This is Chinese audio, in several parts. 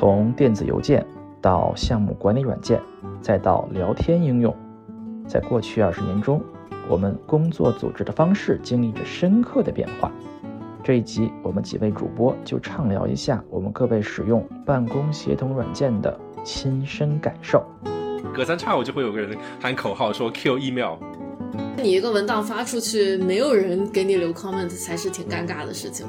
从电子邮件到项目管理软件，再到聊天应用，在过去二十年中，我们工作组织的方式经历着深刻的变化。这一集，我们几位主播就畅聊一下我们各位使用办公协同软件的亲身感受。隔三差五就会有个人喊口号说 “Q email”。你一个文档发出去，没有人给你留 comment，才是挺尴尬的事情。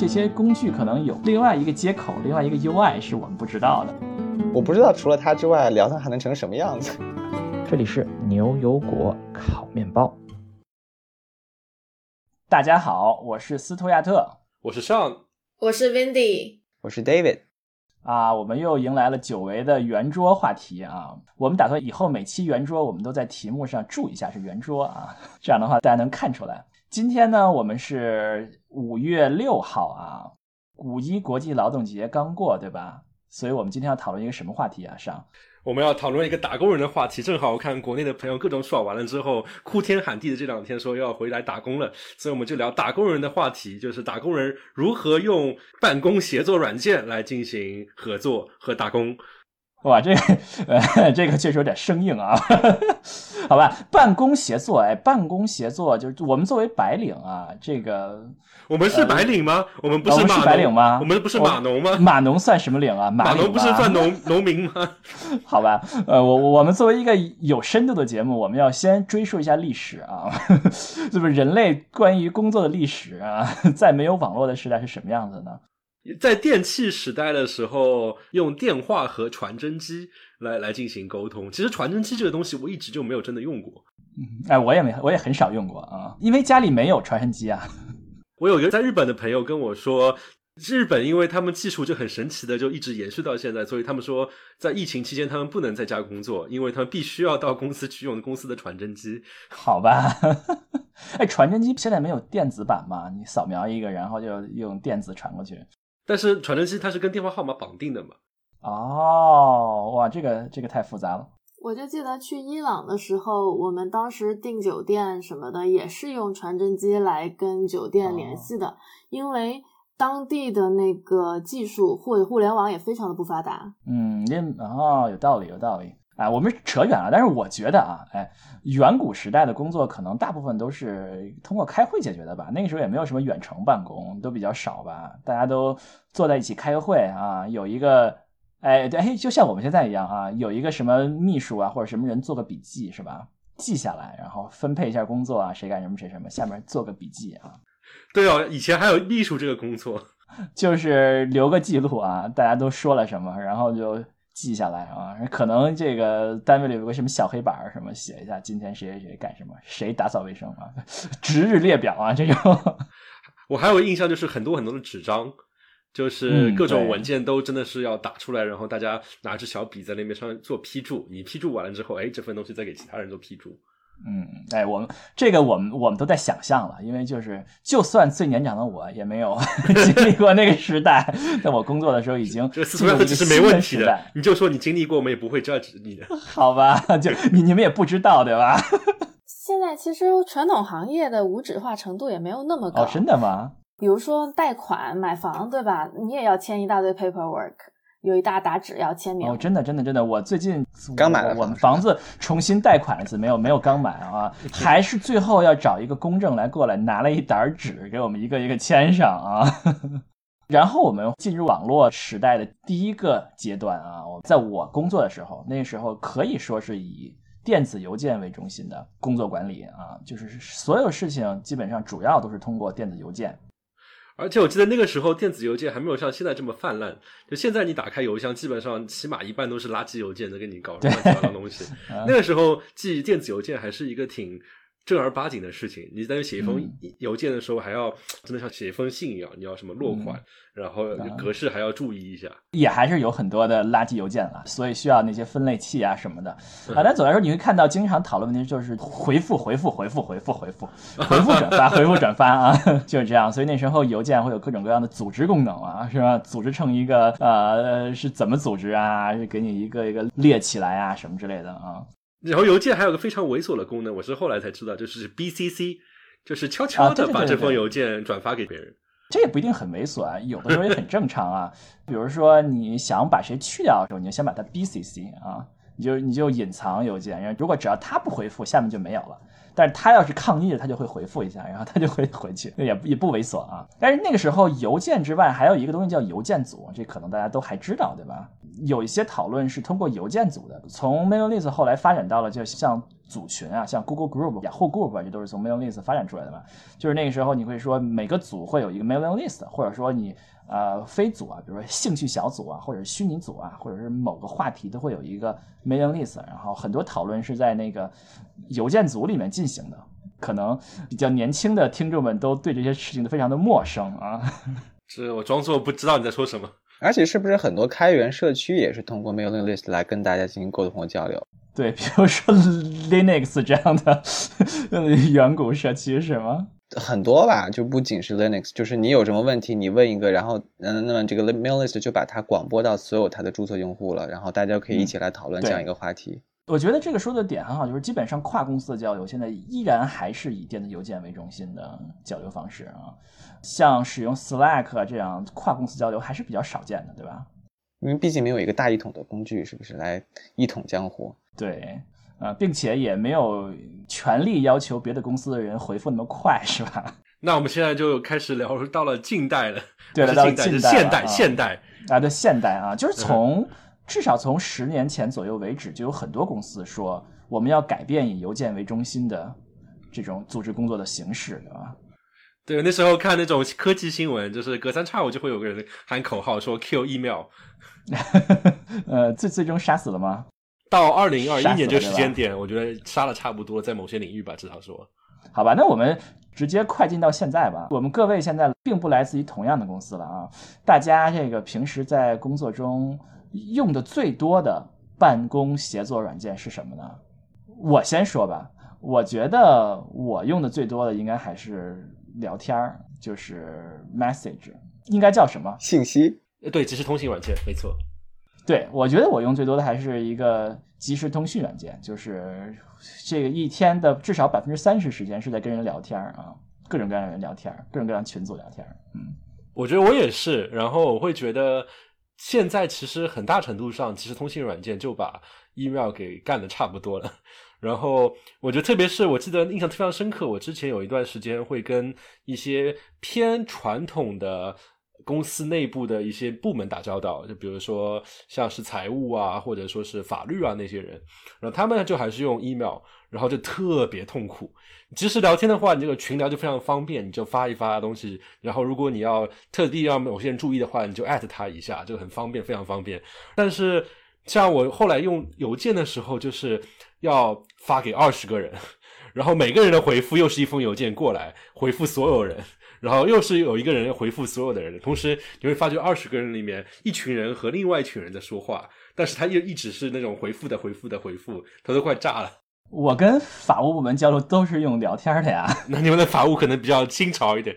这些工具可能有另外一个接口，另外一个 UI 是我们不知道的。我不知道除了它之外，聊它还能成什么样子。这里是牛油果烤面包。大家好，我是斯图亚特，我是 Sean，我是 Wendy，我是 David。啊，我们又迎来了久违的圆桌话题啊！我们打算以后每期圆桌，我们都在题目上注一下是圆桌啊，这样的话大家能看出来。今天呢，我们是五月六号啊，五一国际劳动节刚过，对吧？所以我们今天要讨论一个什么话题啊？上。我们要讨论一个打工人的话题，正好我看国内的朋友各种爽完了之后，哭天喊地的这两天说要回来打工了，所以我们就聊打工人的话题，就是打工人如何用办公协作软件来进行合作和打工。哇，这个呃，这个确实有点生硬啊。好吧，办公协作，哎，办公协作就是我们作为白领啊，这个我们是白领吗？我们不是白领吗？我们不是码农吗？码农算什么领啊？码农不是算农 农民吗？好吧，呃，我我们作为一个有深度的节目，我们要先追溯一下历史啊，是不是人类关于工作的历史啊，在没有网络的时代是什么样子呢？在电器时代的时候，用电话和传真机来来进行沟通。其实传真机这个东西，我一直就没有真的用过。哎，我也没，我也很少用过啊，因为家里没有传真机啊。我有一个在日本的朋友跟我说，日本因为他们技术就很神奇的，就一直延续到现在，所以他们说在疫情期间他们不能在家工作，因为他们必须要到公司去用公司的传真机。好吧，哎，传真机现在没有电子版吗？你扫描一个，然后就用电子传过去。但是传真机它是跟电话号码绑定的嘛？哦，哇，这个这个太复杂了。我就记得去伊朗的时候，我们当时订酒店什么的也是用传真机来跟酒店联系的，因为当地的那个技术或者互联网也非常的不发达。嗯，那哦，有道理，有道理。哎，我们扯远了，但是我觉得啊，哎，远古时代的工作可能大部分都是通过开会解决的吧？那个时候也没有什么远程办公，都比较少吧？大家都坐在一起开个会啊，有一个，哎，对，哎，就像我们现在一样啊，有一个什么秘书啊，或者什么人做个笔记是吧？记下来，然后分配一下工作啊，谁干什么谁什么，下面做个笔记啊。对哦，以前还有秘书这个工作，就是留个记录啊，大家都说了什么，然后就。记下来啊，可能这个单位里有个什么小黑板儿，什么写一下今天谁谁谁干什么，谁打扫卫生啊，值日列表啊这种。我还有印象就是很多很多的纸张，就是各种文件都真的是要打出来，然后大家拿着小笔在那边上做批注，你批注完了之后，哎，这份东西再给其他人做批注。嗯，哎，我们这个我们我们都在想象了，因为就是就算最年长的我也没有 经历过那个时代，在我工作的时候已经是没问题的，你就说你经历过，我们也不会 judge 你的，好吧？就你你们也不知道对吧？现在其实传统行业的无纸化程度也没有那么高，真的吗？比如说贷款买房，对吧？你也要签一大堆 paperwork。有一大沓纸要签名哦，真的真的真的，我最近刚买了我们房子重新贷款了次，没有没有刚买啊，还是最后要找一个公证来过来拿了一沓纸给我们一个一个签上啊，然后我们进入网络时代的第一个阶段啊，在我工作的时候，那时候可以说是以电子邮件为中心的工作管理啊，就是所有事情基本上主要都是通过电子邮件。而且我记得那个时候电子邮件还没有像现在这么泛滥，就现在你打开邮箱，基本上起码一半都是垃圾邮件在给你搞乱七八糟东西。那个时候寄电子邮件还是一个挺。正儿八经的事情，你在写一封邮件的时候，还要真的像写一封信一样，你要什么落款，然后格式还要注意一下，也还是有很多的垃圾邮件了，所以需要那些分类器啊什么的。啊，但总的来说，你会看到经常讨论问题就是回复、回复、回复、回复、回复、回复转发、回复转发啊，就是这样。所以那时候邮件会有各种各样的组织功能啊，是吧？组织成一个呃，是怎么组织啊？给你一个一个列起来啊，什么之类的啊。然后邮件还有个非常猥琐的功能，我是后来才知道，就是 BCC，就是悄悄的把这封邮件转发给别人。这也不一定很猥琐啊，有的时候也很正常啊。比如说你想把谁去掉的时候，你就先把它 BCC 啊，你就你就隐藏邮件，然后如果只要他不回复，下面就没有了。但是他要是抗议了，他就会回复一下，然后他就会回去，也也不猥琐啊。但是那个时候邮件之外还有一个东西叫邮件组，这可能大家都还知道，对吧？有一些讨论是通过邮件组的，从 mailing list 后来发展到了就像组群啊，像 Google Group、雅虎 Group 啊，这都是从 mailing list 发展出来的嘛。就是那个时候你会说每个组会有一个 mailing list，或者说你呃非组啊，比如说兴趣小组啊，或者是虚拟组啊，或者是某个话题都会有一个 mailing list，然后很多讨论是在那个邮件组里面进行的。可能比较年轻的听众们都对这些事情都非常的陌生啊。是我装作不知道你在说什么。而且是不是很多开源社区也是通过 mailing list 来跟大家进行沟通和交流？对，比如说 Linux 这样的 远古社区是吗？很多吧，就不仅是 Linux，就是你有什么问题，你问一个，然后嗯，那么这个 list 就把它广播到所有它的注册用户了，然后大家可以一起来讨论这样一个话题。我觉得这个说的点很好，就是基本上跨公司的交流现在依然还是以电子邮件为中心的交流方式啊。像使用 Slack 这样跨公司交流还是比较少见的，对吧？因为毕竟没有一个大一统的工具，是不是来一统江湖？对，啊，并且也没有权利要求别的公司的人回复那么快，是吧？那我们现在就开始聊到了近代了，对，了，到近代，现代，现代啊，对，现代啊，就是从至少从十年前左右为止，就有很多公司说我们要改变以邮件为中心的这种组织工作的形式，对吧？对，那时候看那种科技新闻，就是隔三差五就会有个人喊口号说 “kill email”。呃，最最终杀死了吗？到二零二一年这个时间点，我觉得杀了差不多，在某些领域吧，至少说。好吧，那我们直接快进到现在吧。我们各位现在并不来自于同样的公司了啊，大家这个平时在工作中用的最多的办公协作软件是什么呢？我先说吧，我觉得我用的最多的应该还是。聊天儿就是 message，应该叫什么？信息？对，即时通信软件，没错。对，我觉得我用最多的还是一个即时通讯软件，就是这个一天的至少百分之三十时间是在跟人聊天啊，各种各样的人聊天，各种各样群组聊天。嗯，我觉得我也是。然后我会觉得现在其实很大程度上，即时通信软件就把 email 给干的差不多了。然后我觉得，特别是我记得印象非常深刻，我之前有一段时间会跟一些偏传统的公司内部的一些部门打交道，就比如说像是财务啊，或者说是法律啊那些人，然后他们就还是用 email，然后就特别痛苦。即时聊天的话，你这个群聊就非常方便，你就发一发东西，然后如果你要特地让某些人注意的话，你就艾特他一下，就很方便，非常方便。但是像我后来用邮件的时候，就是要发给二十个人，然后每个人的回复又是一封邮件过来回复所有人，然后又是有一个人回复所有的人。同时你会发觉二十个人里面，一群人和另外一群人在说话，但是他又一直是那种回复的回复的回复，他都快炸了。我跟法务部门交流都是用聊天的呀，那你们的法务可能比较新潮一点。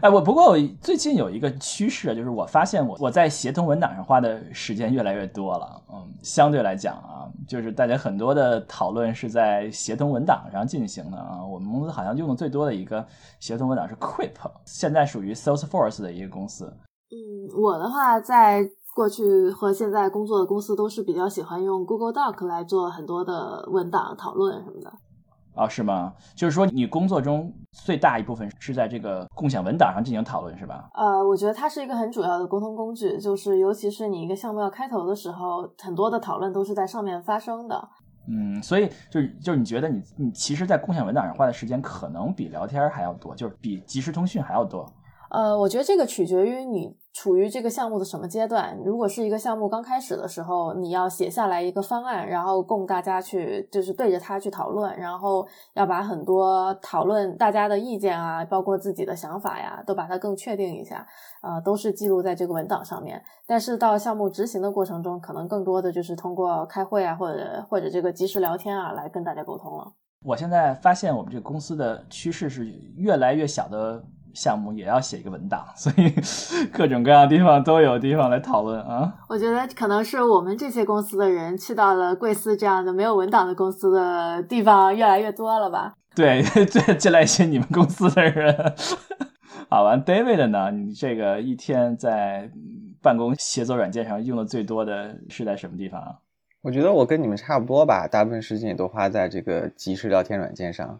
哎，我不过最近有一个趋势，就是我发现我我在协同文档上花的时间越来越多了。嗯，相对来讲啊，就是大家很多的讨论是在协同文档上进行的啊。我们公司好像用的最多的一个协同文档是 Quip，现在属于 Salesforce 的一个公司。嗯，我的话在过去和现在工作的公司都是比较喜欢用 Google Doc 来做很多的文档讨论什么的。啊，是吗？就是说，你工作中最大一部分是在这个共享文档上进行讨论，是吧？呃，我觉得它是一个很主要的沟通工具，就是尤其是你一个项目要开头的时候，很多的讨论都是在上面发生的。嗯，所以就是就是你觉得你你其实，在共享文档上花的时间可能比聊天还要多，就是比即时通讯还要多。呃，我觉得这个取决于你。处于这个项目的什么阶段？如果是一个项目刚开始的时候，你要写下来一个方案，然后供大家去，就是对着它去讨论，然后要把很多讨论大家的意见啊，包括自己的想法呀，都把它更确定一下，呃，都是记录在这个文档上面。但是到项目执行的过程中，可能更多的就是通过开会啊，或者或者这个即时聊天啊，来跟大家沟通了。我现在发现我们这个公司的趋势是越来越小的。项目也要写一个文档，所以 各种各样的地方都有地方来讨论啊。我觉得可能是我们这些公司的人去到了贵司这样的没有文档的公司的地方越来越多了吧？对，进进来一些你们公司的人。好完，David 呢？你这个一天在办公协作软件上用的最多的是在什么地方啊？我觉得我跟你们差不多吧，大部分时间也都花在这个即时聊天软件上，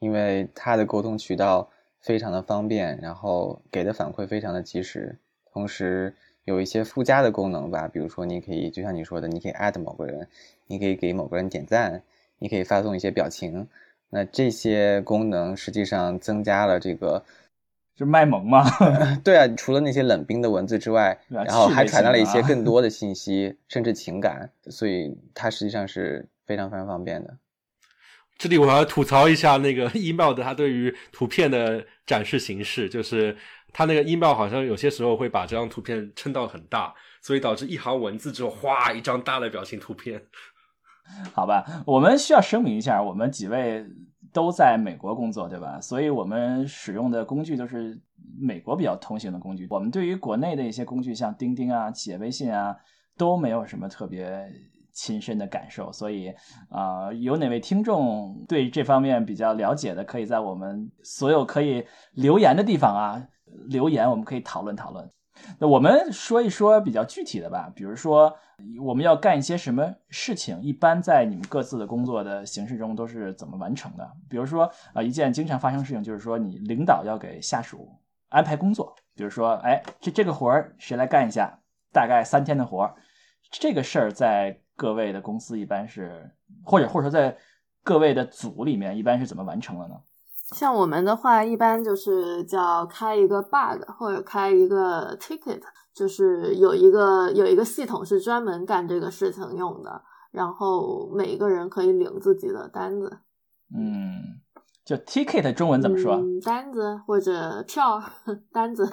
因为它的沟通渠道非常的方便，然后给的反馈非常的及时，同时有一些附加的功能吧，比如说你可以就像你说的，你可以 at 某个人，你可以给某个人点赞，你可以发送一些表情。那这些功能实际上增加了这个，是卖萌吗？对啊，除了那些冷冰的文字之外，然后还传达了一些更多的 信息，甚至情感，所以它实际上是非常非常方便的。这里我要吐槽一下那个 email 的它对于图片的展示形式，就是它那个 email 好像有些时候会把这张图片撑到很大，所以导致一行文字之后，哗，一张大的表情图片。好吧，我们需要声明一下，我们几位都在美国工作，对吧？所以我们使用的工具都是美国比较通行的工具。我们对于国内的一些工具，像钉钉啊、企业微信啊，都没有什么特别亲身的感受。所以啊，有哪位听众对这方面比较了解的，可以在我们所有可以留言的地方啊留言，我们可以讨论讨论。那我们说一说比较具体的吧，比如说我们要干一些什么事情，一般在你们各自的工作的形式中都是怎么完成的？比如说啊，一件经常发生事情就是说，你领导要给下属安排工作，比如说，哎，这这个活儿谁来干一下？大概三天的活儿，这个事儿在各位的公司一般是，或者或者说在各位的组里面一般是怎么完成的呢？像我们的话，一般就是叫开一个 bug 或者开一个 ticket，就是有一个有一个系统是专门干这个事情用的，然后每个人可以领自己的单子。嗯，就 ticket 中文怎么说？单子或者票 单子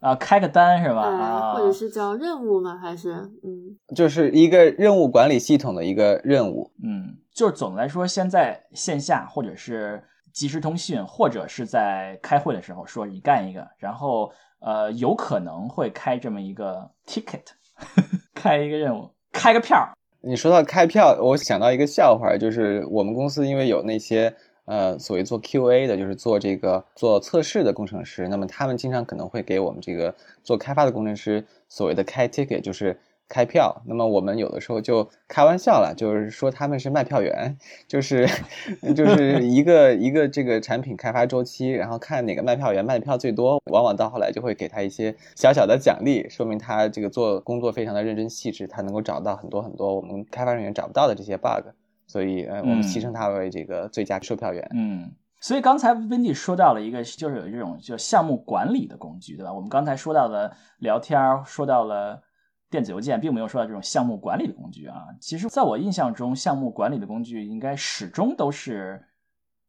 啊，开个单是吧？啊，或者是叫任务吗？还是嗯，就是一个任务管理系统的一个任务。嗯，就是总的来说，先在线下或者是。即时通讯，或者是在开会的时候说你干一个，然后呃有可能会开这么一个 ticket，开一个任务，开个票。你说到开票，我想到一个笑话，就是我们公司因为有那些呃所谓做 QA 的，就是做这个做测试的工程师，那么他们经常可能会给我们这个做开发的工程师所谓的开 ticket，就是。开票，那么我们有的时候就开玩笑了，就是说他们是卖票员，就是 就是一个一个这个产品开发周期，然后看哪个卖票员卖的票最多，往往到后来就会给他一些小小的奖励，说明他这个做工作非常的认真细致，他能够找到很多很多我们开发人员找不到的这些 bug，所以呃我们戏称他为这个最佳售票员。嗯，所以刚才 Wendy 说到了一个，就是有这种叫项目管理的工具，对吧？我们刚才说到的聊天，说到了。电子邮件并没有说到这种项目管理的工具啊。其实，在我印象中，项目管理的工具应该始终都是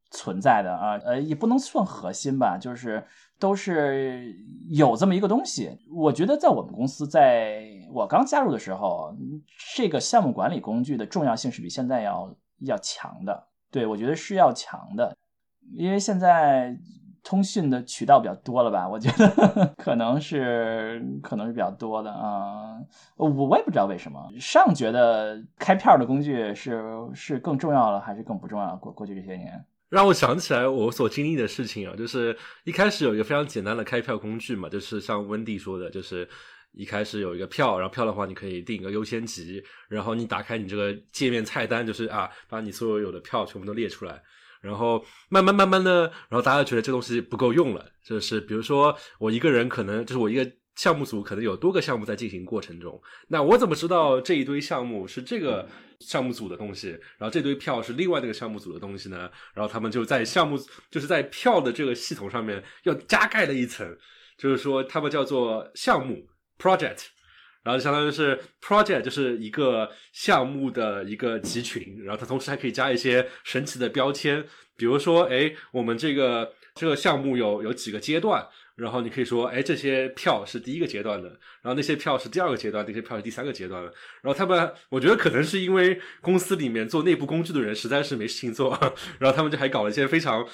存在的啊。呃，也不能算核心吧，就是都是有这么一个东西。我觉得，在我们公司，在我刚加入的时候，这个项目管理工具的重要性是比现在要要强的。对我觉得是要强的，因为现在。通讯的渠道比较多了吧？我觉得 可能是可能是比较多的啊。我我也不知道为什么。上觉得开票的工具是是更重要了，还是更不重要？过过去这些年，让我想起来我所经历的事情啊，就是一开始有一个非常简单的开票工具嘛，就是像温蒂说的，就是一开始有一个票，然后票的话你可以定一个优先级，然后你打开你这个界面菜单，就是啊，把你所有有的票全部都列出来。然后慢慢慢慢的，然后大家觉得这东西不够用了，就是比如说我一个人可能就是我一个项目组可能有多个项目在进行过程中，那我怎么知道这一堆项目是这个项目组的东西，然后这堆票是另外那个项目组的东西呢？然后他们就在项目就是在票的这个系统上面又加盖了一层，就是说他们叫做项目 project。然后相当于是 project 就是一个项目的一个集群，然后它同时还可以加一些神奇的标签，比如说，哎，我们这个这个项目有有几个阶段，然后你可以说，哎，这些票是第一个阶段的，然后那些票是第二个阶段，那些票是第三个阶段的。然后他们，我觉得可能是因为公司里面做内部工具的人实在是没事情做，然后他们就还搞了一些非常。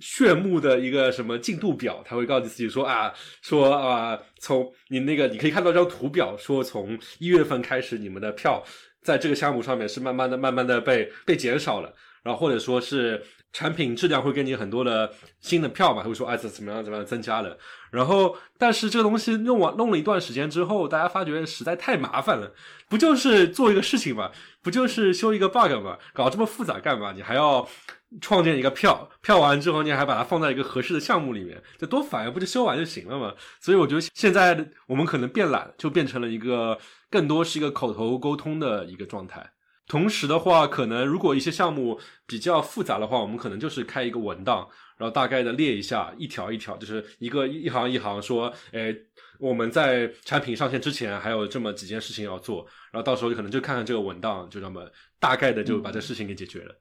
炫目的一个什么进度表，他会告诉自己说啊，说啊，从你那个你可以看到张图表，说从一月份开始，你们的票在这个项目上面是慢慢的、慢慢的被被减少了。然后或者说是产品质量会给你很多的新的票嘛，会说啊这怎么样怎么样增加了。然后但是这个东西用完弄了一段时间之后，大家发觉实在太麻烦了，不就是做一个事情嘛，不就是修一个 bug 嘛，搞这么复杂干嘛？你还要。创建一个票，票完之后你还把它放在一个合适的项目里面，这多烦呀！不就修完就行了嘛？所以我觉得现在我们可能变懒，就变成了一个更多是一个口头沟通的一个状态。同时的话，可能如果一些项目比较复杂的话，我们可能就是开一个文档，然后大概的列一下，一条一条，就是一个一行一行说，哎，我们在产品上线之前还有这么几件事情要做，然后到时候可能就看看这个文档，就这么大概的就把这事情给解决了。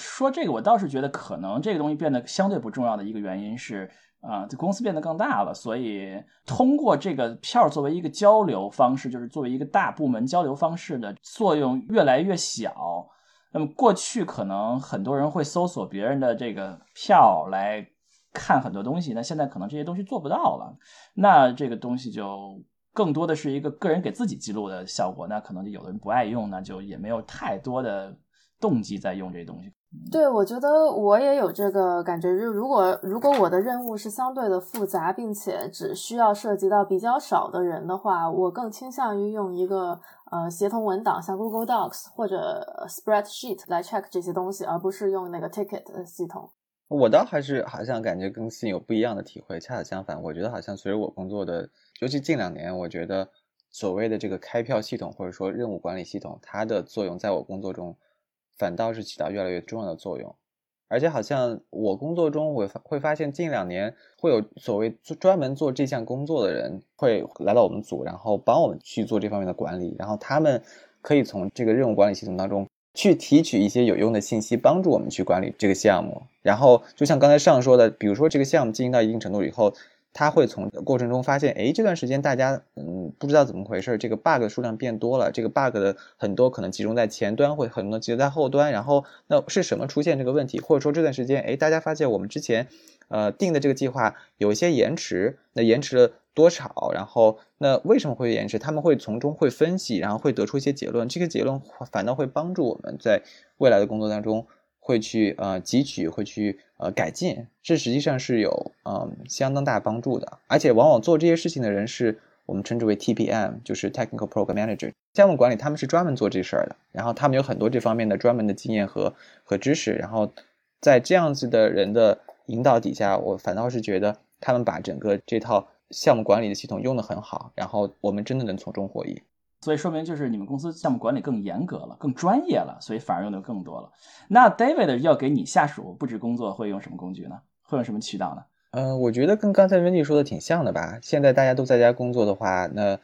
说这个，我倒是觉得可能这个东西变得相对不重要的一个原因是，啊，这公司变得更大了，所以通过这个票作为一个交流方式，就是作为一个大部门交流方式的作用越来越小。那么过去可能很多人会搜索别人的这个票来看很多东西，那现在可能这些东西做不到了。那这个东西就更多的是一个个人给自己记录的效果。那可能就有的人不爱用，那就也没有太多的动机在用这东西。对，我觉得我也有这个感觉。就如果如果我的任务是相对的复杂，并且只需要涉及到比较少的人的话，我更倾向于用一个呃协同文档，像 Google Docs 或者 Spreadsheet 来 check 这些东西，而不是用那个 ticket 系统。我倒还是好像感觉跟信有不一样的体会。恰恰相反，我觉得好像随着我工作的，尤其近两年，我觉得所谓的这个开票系统或者说任务管理系统，它的作用在我工作中。反倒是起到越来越重要的作用，而且好像我工作中会会发现近两年会有所谓专门做这项工作的人会来到我们组，然后帮我们去做这方面的管理，然后他们可以从这个任务管理系统当中去提取一些有用的信息，帮助我们去管理这个项目。然后就像刚才上说的，比如说这个项目进行到一定程度以后。他会从过程中发现，哎，这段时间大家嗯不知道怎么回事，这个 bug 数量变多了，这个 bug 的很多可能集中在前端，会很多集中在后端，然后那是什么出现这个问题？或者说这段时间，哎，大家发现我们之前呃定的这个计划有一些延迟，那延迟了多少？然后那为什么会延迟？他们会从中会分析，然后会得出一些结论，这个结论反倒会帮助我们在未来的工作当中。会去呃汲取，会去呃改进，这实际上是有嗯相当大帮助的。而且往往做这些事情的人是我们称之为 TPM，就是 Technical Program Manager，项目管理他们是专门做这事儿的。然后他们有很多这方面的专门的经验和和知识。然后在这样子的人的引导底下，我反倒是觉得他们把整个这套项目管理的系统用得很好。然后我们真的能从中获益。所以说明就是你们公司项目管理更严格了，更专业了，所以反而用的更多了。那 David 要给你下属布置工作会用什么工具呢？会用什么渠道呢？嗯，我觉得跟刚才 Wendy 说的挺像的吧。现在大家都在家工作的话，那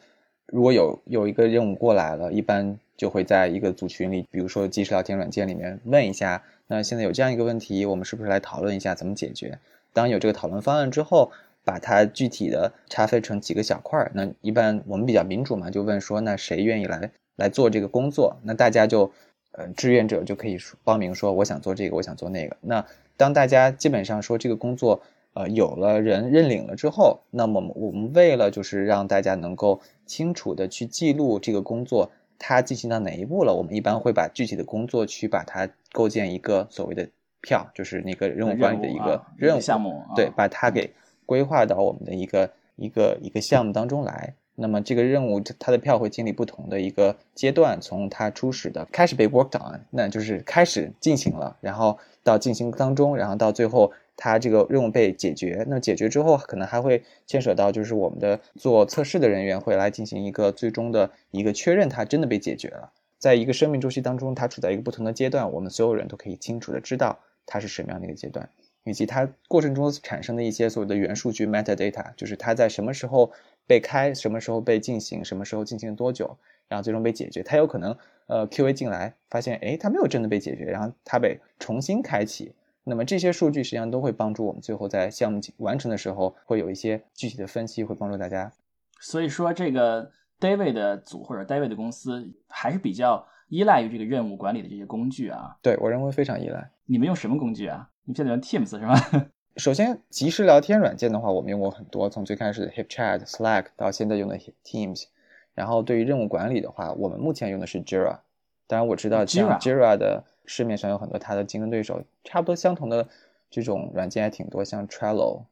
如果有有一个任务过来了，一般就会在一个组群里，比如说即时聊天软件里面问一下，那现在有这样一个问题，我们是不是来讨论一下怎么解决？当有这个讨论方案之后。把它具体的拆分成几个小块儿，那一般我们比较民主嘛，就问说那谁愿意来来做这个工作？那大家就，呃，志愿者就可以报名说我想做这个，我想做那个。那当大家基本上说这个工作，呃，有了人认领了之后，那么我们为了就是让大家能够清楚的去记录这个工作它进行到哪一步了，我们一般会把具体的工作去把它构建一个所谓的票，就是那个任务管理的一个任务项目，对，把它给。规划到我们的一个一个一个项目当中来，那么这个任务它的票会经历不同的一个阶段，从它初始的开始被 worked on，那就是开始进行了，然后到进行当中，然后到最后它这个任务被解决。那解决之后，可能还会牵扯到就是我们的做测试的人员会来进行一个最终的一个确认，它真的被解决了。在一个生命周期当中，它处在一个不同的阶段，我们所有人都可以清楚的知道它是什么样的一个阶段。以及它过程中产生的一些所谓的元数据 （metadata），就是它在什么时候被开，什么时候被进行，什么时候进行多久，然后最终被解决。它有可能呃 QA 进来发现，哎，它没有真的被解决，然后它被重新开启。那么这些数据实际上都会帮助我们最后在项目完成的时候会有一些具体的分析，会帮助大家。所以说，这个 David 的组或者 David 的公司还是比较依赖于这个任务管理的这些工具啊。对我认为非常依赖。你们用什么工具啊？你现在用 Teams 是吧？首先，即时聊天软件的话，我们用过很多，从最开始的 HipChat、Slack 到现在用的 Teams。然后，对于任务管理的话，我们目前用的是 Jira。当然，我知道像 Jira 的市面上有很多它的竞争对手，差不多相同的这种软件还挺多，像 Trello、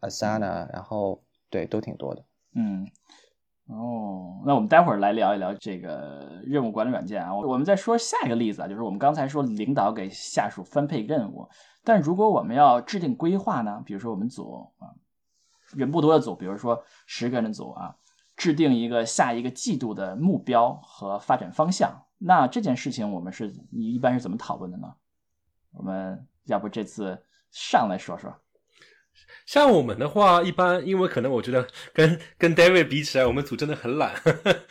Asana，然后对都挺多的。嗯，哦，那我们待会儿来聊一聊这个任务管理软件啊。我们再说下一个例子啊，就是我们刚才说领导给下属分配任务，但如果我们要制定规划呢？比如说我们组啊，人不多的组，比如说十个人的组啊，制定一个下一个季度的目标和发展方向，那这件事情我们是你一般是怎么讨论的呢？我们要不这次上来说说。像我们的话，一般因为可能我觉得 跟跟 David 比起来，我们组真的很懒。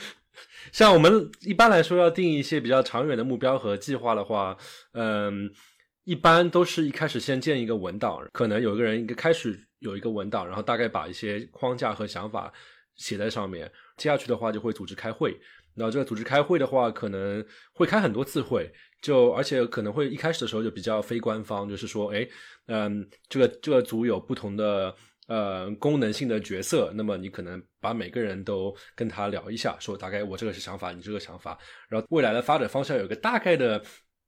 像我们一般来说要定一些比较长远的目标和计划的话，嗯，一般都是一开始先建一个文档，可能有一个人一个开始有一个文档，然后大概把一些框架和想法写在上面。接下去的话就会组织开会，然后这个组织开会的话，可能会开很多次会，就而且可能会一开始的时候就比较非官方，就是说，哎。嗯，这个这个组有不同的呃功能性的角色，那么你可能把每个人都跟他聊一下，说大概我这个是想法，你这个想法，然后未来的发展方向有个大概的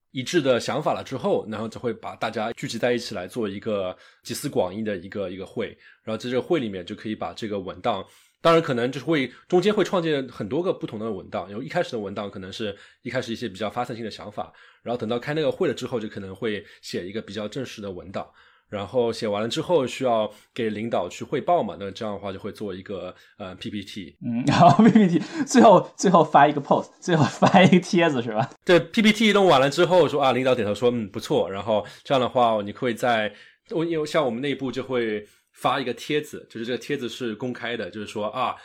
一致的想法了之后，然后就会把大家聚集在一起来做一个集思广益的一个一个会，然后在这个会里面就可以把这个文档。当然，可能就是会中间会创建很多个不同的文档，然后一开始的文档可能是一开始一些比较发散性的想法，然后等到开那个会了之后，就可能会写一个比较正式的文档，然后写完了之后需要给领导去汇报嘛，那这样的话就会做一个呃 PPT，嗯，然后 PPT 最后最后发一个 post，最后发一个帖子是吧？对，PPT 弄完了之后说啊，领导点头说嗯不错，然后这样的话你会在我因为像我们内部就会。发一个帖子，就是这个帖子是公开的，就是说啊，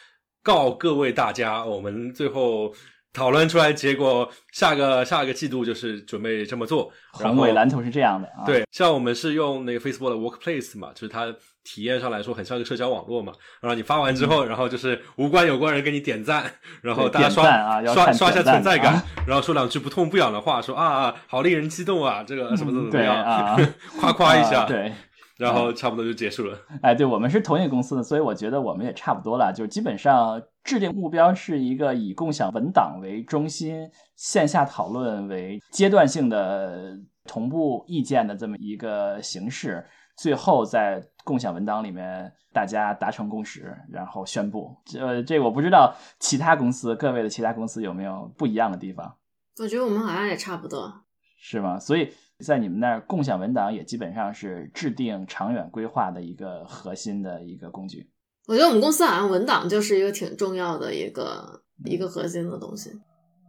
告各位大家，我们最后讨论出来结果，下个下一个季度就是准备这么做。宏伟蓝图是这样的啊，对，像我们是用那个 Facebook 的 Workplace 嘛，就是它体验上来说很像一个社交网络嘛。然后你发完之后，然后就是无关有关人给你点赞，然后大家刷啊，刷刷一下存在感，然后说两句不痛不痒的话，说啊，好令人激动啊，这个什么怎么怎么样，夸夸一下，对。然后差不多就结束了。哎，对我们是同一个公司的，所以我觉得我们也差不多了。就基本上制定目标是一个以共享文档为中心，线下讨论为阶段性的同步意见的这么一个形式。最后在共享文档里面大家达成共识，然后宣布。这这我不知道其他公司各位的其他公司有没有不一样的地方。我觉得我们好像也差不多，是吗？所以。在你们那儿，共享文档也基本上是制定长远规划的一个核心的一个工具。我觉得我们公司好像文档就是一个挺重要的一个一个核心的东西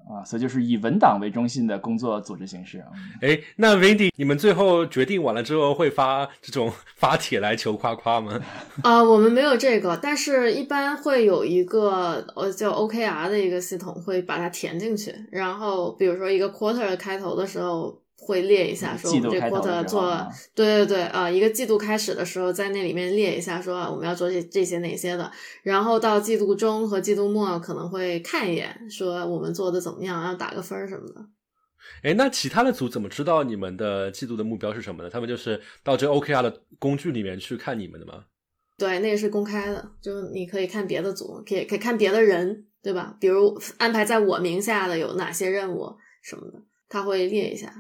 啊，所以就是以文档为中心的工作组织形式啊。哎，那 Wendy，你们最后决定完了之后会发这种发帖来求夸夸吗？啊，我们没有这个，但是一般会有一个呃叫 OKR 的一个系统，会把它填进去。然后比如说一个 quarter 开头的时候。会列一下，说我们这 quarter 做，对对对，啊，一个季度开始的时候，在那里面列一下，说我们要做这这些哪些的，然后到季度中和季度末可能会看一眼，说我们做的怎么样，要打个分什么的。哎，那其他的组怎么知道你们的季度的目标是什么呢？他们就是到这 OKR 的工具里面去看你们的吗？对，那个是公开的，就你可以看别的组，可以可以看别的人，对吧？比如安排在我名下的有哪些任务什么的，他会列一下。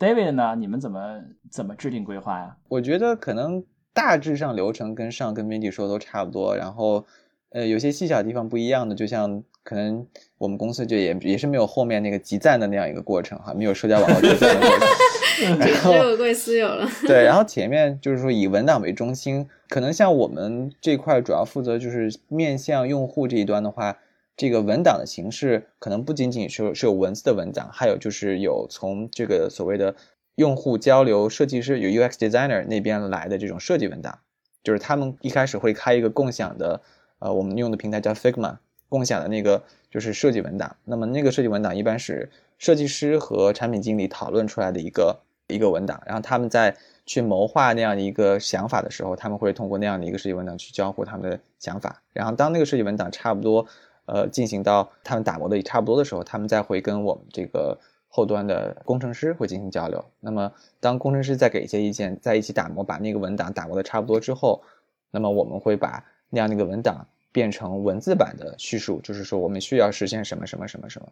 David 呢？你们怎么怎么制定规划呀？我觉得可能大致上流程跟上跟 Mindy 说都差不多，然后呃有些细小地方不一样的，就像可能我们公司就也也是没有后面那个集赞的那样一个过程哈，没有社交网络集赞的过程，只有贵私有了。对，然后 前面就是说以文档为中心，可能像我们这块主要负责就是面向用户这一端的话。这个文档的形式可能不仅仅是是有文字的文档，还有就是有从这个所谓的用户交流设计师有 UX designer 那边来的这种设计文档，就是他们一开始会开一个共享的，呃，我们用的平台叫 Figma，共享的那个就是设计文档。那么那个设计文档一般是设计师和产品经理讨论出来的一个一个文档，然后他们在去谋划那样的一个想法的时候，他们会通过那样的一个设计文档去交互他们的想法，然后当那个设计文档差不多。呃，进行到他们打磨的也差不多的时候，他们再会跟我们这个后端的工程师会进行交流。那么，当工程师再给一些意见，在一起打磨，把那个文档打磨的差不多之后，那么我们会把那样的一个文档变成文字版的叙述，就是说我们需要实现什么什么什么什么。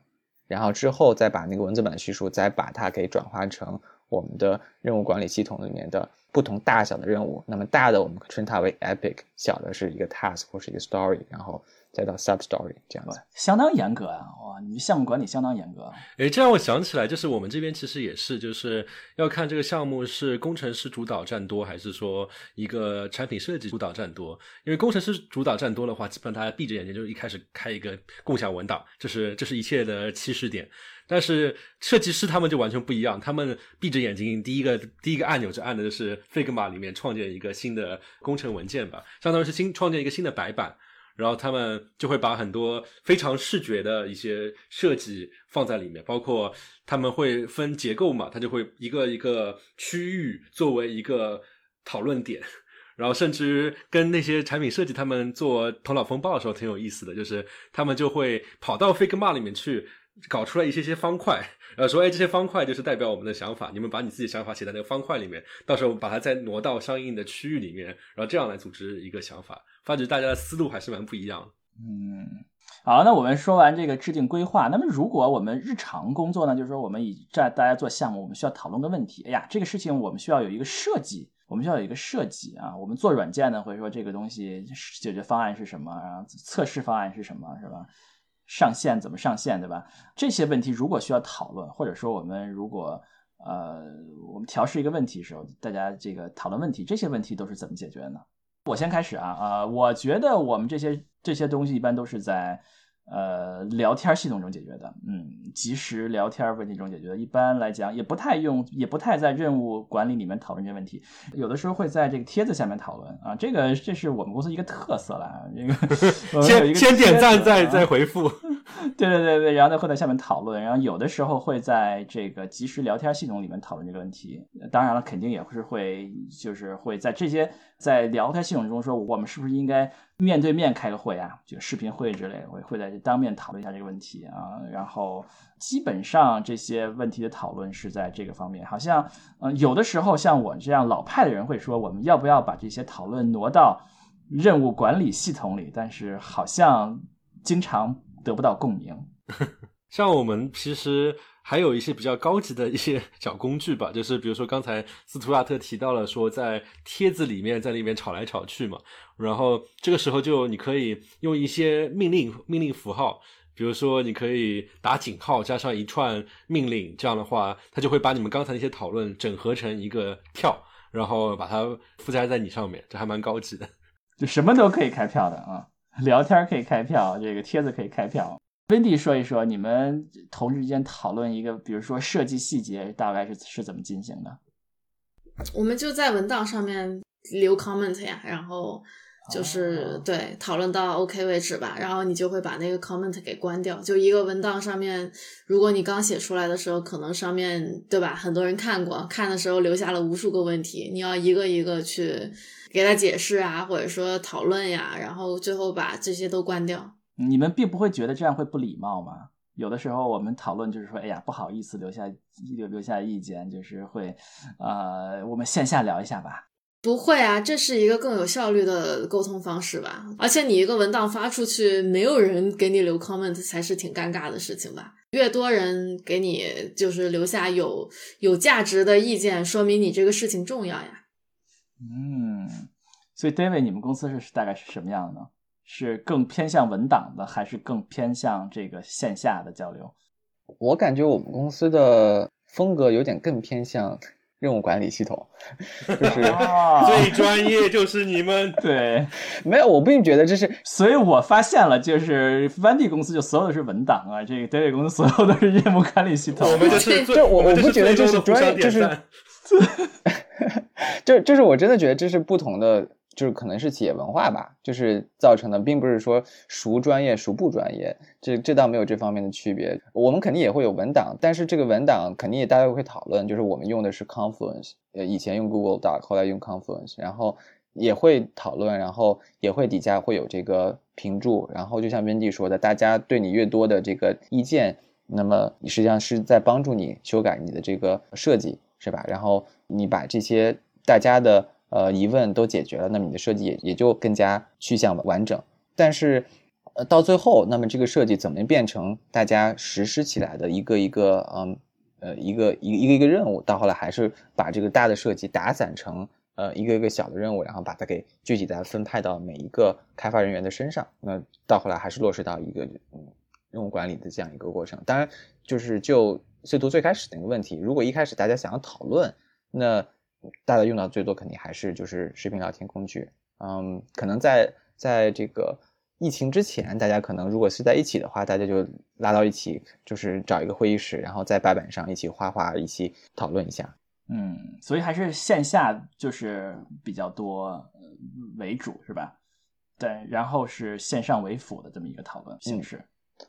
然后之后再把那个文字版的叙述再把它给转化成我们的任务管理系统里面的不同大小的任务。那么大的我们称它为 epic，小的是一个 task 或是一个 story，然后。再到 sub story 这样子，相当严格啊！哇，你项目管理相当严格。哎，这让我想起来，就是我们这边其实也是，就是要看这个项目是工程师主导占多，还是说一个产品设计主导占多。因为工程师主导占多的话，基本上大家闭着眼睛就一开始开一个共享文档，这是这是一切的起始点。但是设计师他们就完全不一样，他们闭着眼睛，第一个第一个按钮就按的就是 Figma 里面创建一个新的工程文件吧，相当于是新创建一个新的白板。然后他们就会把很多非常视觉的一些设计放在里面，包括他们会分结构嘛，他就会一个一个区域作为一个讨论点，然后甚至跟那些产品设计他们做头脑风暴的时候挺有意思的，就是他们就会跑到 Figma 里面去搞出来一些些方块，然后说哎这些方块就是代表我们的想法，你们把你自己想法写在那个方块里面，到时候把它再挪到相应的区域里面，然后这样来组织一个想法。发觉大家的思路还是蛮不一样的。嗯，好，那我们说完这个制定规划，那么如果我们日常工作呢，就是说我们以在大家做项目，我们需要讨论个问题。哎呀，这个事情我们需要有一个设计，我们需要有一个设计啊。我们做软件呢，或者说这个东西解决方案是什么，然后测试方案是什么，是吧？上线怎么上线，对吧？这些问题如果需要讨论，或者说我们如果呃我们调试一个问题的时候，大家这个讨论问题，这些问题都是怎么解决的呢？我先开始啊啊！我觉得我们这些这些东西一般都是在。呃，聊天系统中解决的，嗯，即时聊天问题中解决的。一般来讲，也不太用，也不太在任务管理里面讨论这些问题。有的时候会在这个帖子下面讨论啊，这个这是我们公司一个特色了。这个 先先点赞再再 回复，对对对对，然后再会在下面讨论。然后有的时候会在这个即时聊天系统里面讨论这个问题。当然了，肯定也是会，就是会在这些在聊天系统中说，我们是不是应该。面对面开个会啊，就视频会之类的，会会在当面讨论一下这个问题啊。然后基本上这些问题的讨论是在这个方面。好像嗯，有的时候像我这样老派的人会说，我们要不要把这些讨论挪到任务管理系统里？但是好像经常得不到共鸣。像我们其实。还有一些比较高级的一些小工具吧，就是比如说刚才斯图亚特提到了说，在帖子里面在里面吵来吵去嘛，然后这个时候就你可以用一些命令命令符号，比如说你可以打井号加上一串命令，这样的话，它就会把你们刚才那些讨论整合成一个票，然后把它附加在你上面，这还蛮高级的，就什么都可以开票的啊，聊天可以开票，这个帖子可以开票。温迪说一说，你们同事之间讨论一个，比如说设计细节，大概是是怎么进行的？我们就在文档上面留 comment 呀，然后就是对讨论到 OK 为止吧，然后你就会把那个 comment 给关掉。就一个文档上面，如果你刚写出来的时候，可能上面对吧，很多人看过，看的时候留下了无数个问题，你要一个一个去给他解释啊，或者说讨论呀，然后最后把这些都关掉。你们并不会觉得这样会不礼貌吗？有的时候我们讨论就是说，哎呀，不好意思留下留留下意见，就是会，呃，我们线下聊一下吧。不会啊，这是一个更有效率的沟通方式吧。而且你一个文档发出去，没有人给你留 comment 才是挺尴尬的事情吧。越多人给你就是留下有有价值的意见，说明你这个事情重要呀。嗯，所以 David，你们公司是大概是什么样的呢？是更偏向文档的，还是更偏向这个线下的交流？我感觉我们公司的风格有点更偏向任务管理系统，就是最专业就是你们。对，没有，我并觉得这是，所以我发现了，就是 Vandy 公司就所有的是文档啊，这个 David 公司所有都是任务管理系统。我们就是，最我我不觉得这是专业，就是，就就是我真的觉得这是不同的。就是可能是企业文化吧，就是造成的，并不是说孰专业孰不专业，这这倒没有这方面的区别。我们肯定也会有文档，但是这个文档肯定也大家会讨论。就是我们用的是 Confluence，呃，以前用 Google Doc，后来用 Confluence，然后也会讨论，然后也会底下会有这个评注。然后就像 Wendy 说的，大家对你越多的这个意见，那么你实际上是在帮助你修改你的这个设计，是吧？然后你把这些大家的。呃，疑问都解决了，那么你的设计也也就更加趋向完整。但是，呃，到最后，那么这个设计怎么变成大家实施起来的一个一个，嗯，呃，一个一个一个一个任务？到后来还是把这个大的设计打散成呃一个一个小的任务，然后把它给具体的分派到每一个开发人员的身上。那到后来还是落实到一个嗯任务管理的这样一个过程。当然，就是就最多最开始的一个问题，如果一开始大家想要讨论，那大家用到最多肯定还是就是视频聊天工具。嗯，可能在在这个。疫情之前，大家可能如果是在一起的话，大家就拉到一起，就是找一个会议室，然后在白板上一起画画，一起讨论一下。嗯，所以还是线下就是比较多为主，是吧？对，然后是线上为辅的这么一个讨论形式。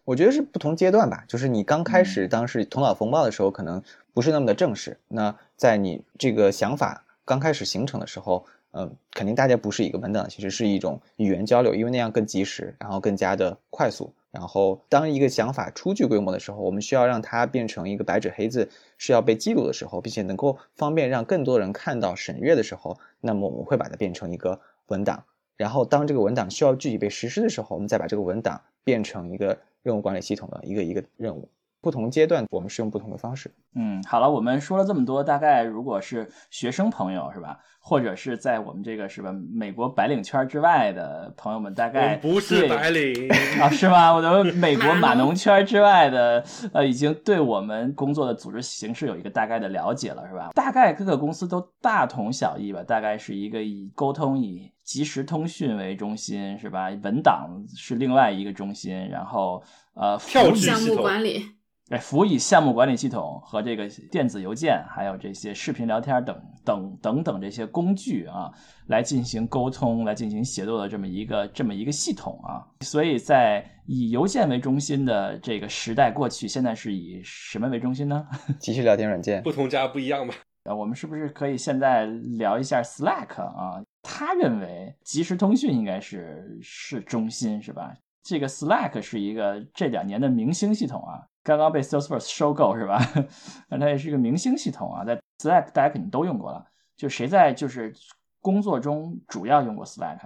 我觉得是不同阶段吧，就是你刚开始当时头脑风暴的时候，可能不是那么的正式。那在你这个想法刚开始形成的时候。嗯，肯定大家不是一个文档，其实是一种语言交流，因为那样更及时，然后更加的快速。然后当一个想法初具规模的时候，我们需要让它变成一个白纸黑字，是要被记录的时候，并且能够方便让更多人看到审阅的时候，那么我们会把它变成一个文档。然后当这个文档需要具体被实施的时候，我们再把这个文档变成一个任务管理系统的一个一个任务。不同阶段，我们是用不同的方式。嗯，好了，我们说了这么多，大概如果是学生朋友是吧，或者是在我们这个是吧美国白领圈之外的朋友们，大概不是白领 啊，是吗？我的美国码农圈之外的，呃，已经对我们工作的组织形式有一个大概的了解了，是吧？大概各个公司都大同小异吧，大概是一个以沟通、以即时通讯为中心，是吧？文档是另外一个中心，然后呃，跳项目管理。哎，辅以项目管理系统和这个电子邮件，还有这些视频聊天等等等等这些工具啊，来进行沟通、来进行协作的这么一个这么一个系统啊。所以在以邮件为中心的这个时代过去，现在是以什么为中心呢？即时聊天软件，不同家不一样嘛。啊，我们是不是可以现在聊一下 Slack 啊？他认为即时通讯应该是是中心，是吧？这个 Slack 是一个这两年的明星系统啊。刚刚被 Salesforce 收购是吧？那它也是一个明星系统啊，在 Slack 大家肯定都用过了。就谁在就是工作中主要用过 Slack？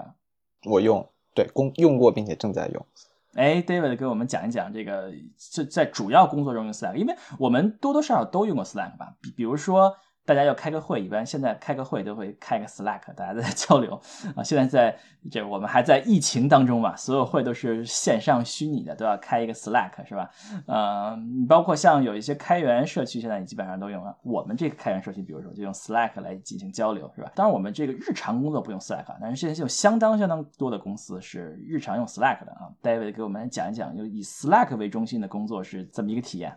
我用，对，工用过并且正在用。哎，David 给我们讲一讲这个在在主要工作中用 Slack，因为我们多多少少都用过 Slack 吧，比比如说。大家要开个会，一般现在开个会都会开个 Slack，大家在交流啊。现在在这我们还在疫情当中嘛，所有会都是线上虚拟的，都要开一个 Slack 是吧？呃，包括像有一些开源社区，现在也基本上都用了。我们这个开源社区，比如说就用 Slack 来进行交流是吧？当然我们这个日常工作不用 Slack，但是现在有相当相当多的公司是日常用 Slack 的啊。David 给我们讲一讲，就以 Slack 为中心的工作是怎么一个体验。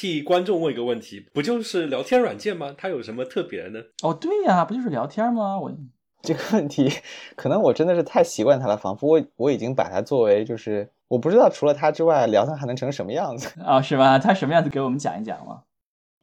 替观众问一个问题，不就是聊天软件吗？它有什么特别呢？哦，对呀，不就是聊天吗？我 这个问题，可能我真的是太习惯它了，仿佛我我已经把它作为就是，我不知道除了它之外，聊天还能成什么样子 啊？是吗？它什么样子？给我们讲一讲吗？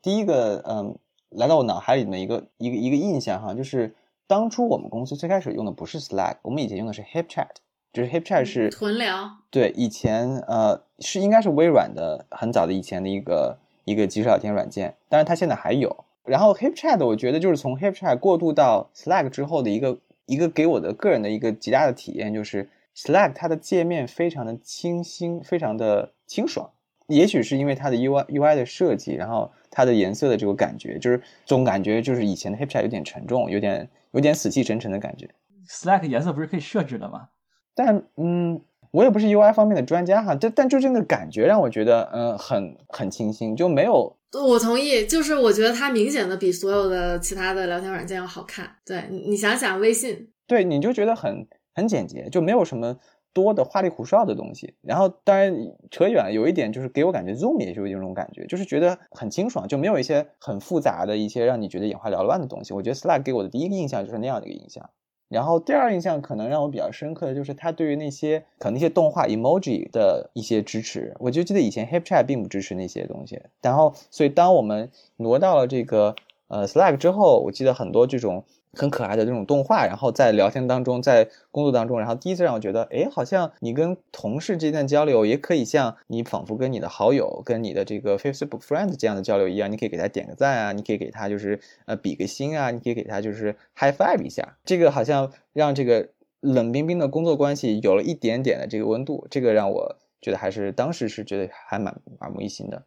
第一个，嗯，来到我脑海里的一个一个一个印象哈，就是当初我们公司最开始用的不是 Slack，我们以前用的是 HipChat，就是 HipChat 是屯聊。对，以前呃是应该是微软的很早的以前的一个。一个即时聊天软件，当然它现在还有。然后 HipChat，我觉得就是从 HipChat 过渡到 Slack 之后的一个一个给我的个人的一个极大的体验，就是 Slack 它的界面非常的清新，非常的清爽。也许是因为它的 UI UI 的设计，然后它的颜色的这个感觉，就是总感觉就是以前的 HipChat 有点沉重，有点有点死气沉沉的感觉。Slack 颜色不是可以设置的吗？但嗯。我也不是 UI 方面的专家哈，但但就这个感觉让我觉得，嗯，很很清新，就没有。我同意，就是我觉得它明显的比所有的其他的聊天软件要好看。对你想想微信，对，你就觉得很很简洁，就没有什么多的花里胡哨的东西。然后当然扯远了，有一点就是给我感觉 Zoom 也就有这种感觉，就是觉得很清爽，就没有一些很复杂的一些让你觉得眼花缭乱的东西。我觉得 Slack 给我的第一个印象就是那样的一个印象。然后第二印象可能让我比较深刻的就是他对于那些可能那些动画 emoji 的一些支持，我就记得以前 HipChat 并不支持那些东西。然后，所以当我们挪到了这个呃 Slack 之后，我记得很多这种。很可爱的这种动画，然后在聊天当中，在工作当中，然后第一次让我觉得，哎，好像你跟同事之间的交流也可以像你仿佛跟你的好友、跟你的这个 Facebook friend 这样的交流一样，你可以给他点个赞啊，你可以给他就是呃比个心啊，你可以给他就是 high five 一下，这个好像让这个冷冰冰的工作关系有了一点点的这个温度，这个让我觉得还是当时是觉得还蛮耳目一新的。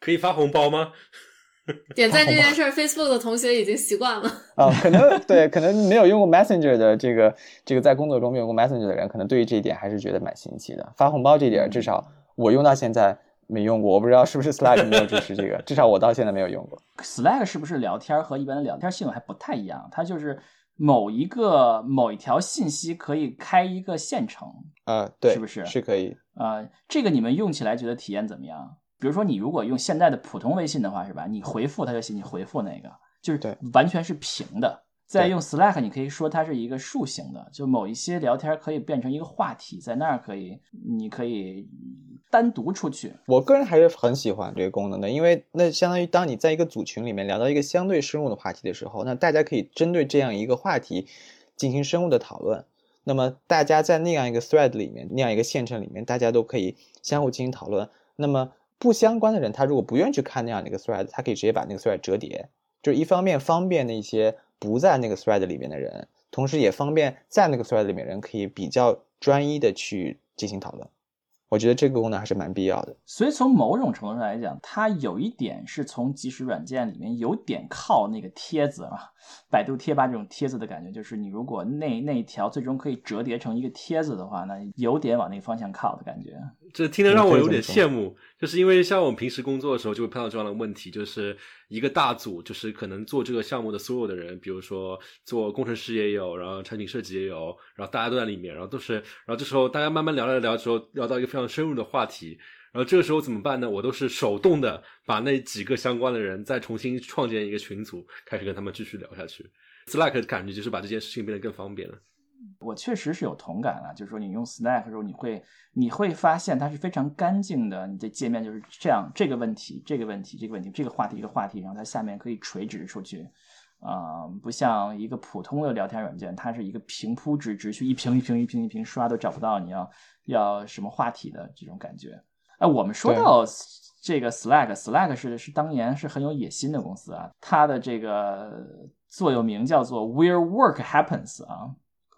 可以发红包吗？点赞这件事儿，Facebook 的同学已经习惯了。啊，可能对，可能没有用过 Messenger 的这个这个在工作中没有用过 Messenger 的人，可能对于这一点还是觉得蛮新奇的。发红包这点，至少我用到现在没用过，我不知道是不是 Slack 没有支持这个，至少我到现在没有用过。Slack 是不是聊天和一般的聊天系统还不太一样？它就是某一个某一条信息可以开一个线程啊，对，是不是是可以？啊，这个你们用起来觉得体验怎么样？比如说，你如果用现在的普通微信的话，是吧？你回复他就行，你回复那个就是完全是平的。再用 Slack，你可以说它是一个竖形的，就某一些聊天可以变成一个话题，在那儿可以，你可以单独出去。我个人还是很喜欢这个功能的，因为那相当于当你在一个组群里面聊到一个相对深入的话题的时候，那大家可以针对这样一个话题进行深入的讨论。那么大家在那样一个 thread 里面，那样一个线程里面，大家都可以相互进行讨论。那么不相关的人，他如果不愿意去看那样的一个 thread，他可以直接把那个 thread 折叠，就是一方面方便那些不在那个 thread 里面的人，同时也方便在那个 thread 里面人可以比较专一的去进行讨论。我觉得这个功能还是蛮必要的。所以从某种程度上来讲，它有一点是从即时软件里面有点靠那个贴子啊，百度贴吧这种贴子的感觉，就是你如果那那一条最终可以折叠成一个贴子的话，那有点往那个方向靠的感觉。这听得让我有点羡慕，就是因为像我们平时工作的时候就会碰到这样的问题，就是一个大组，就是可能做这个项目的所有的人，比如说做工程师也有，然后产品设计也有，然后大家都在里面，然后都是，然后这时候大家慢慢聊聊聊的时候，聊到一个非常深入的话题，然后这个时候怎么办呢？我都是手动的把那几个相关的人再重新创建一个群组，开始跟他们继续聊下去。Slack 感觉就是把这件事情变得更方便了。我确实是有同感啊，就是说你用 Slack 的时候，你会你会发现它是非常干净的，你的界面就是这样，这个问题，这个问题，这个问题，这个话题，一个话题，然后它下面可以垂直出去，啊，不像一个普通的聊天软件，它是一个平铺直直去一瓶一瓶一瓶一瓶刷都找不到你要要什么话题的这种感觉。哎，我们说到这个 Slack，Slack 是是当年是很有野心的公司啊，它的这个座右铭叫做 Where Work Happens 啊。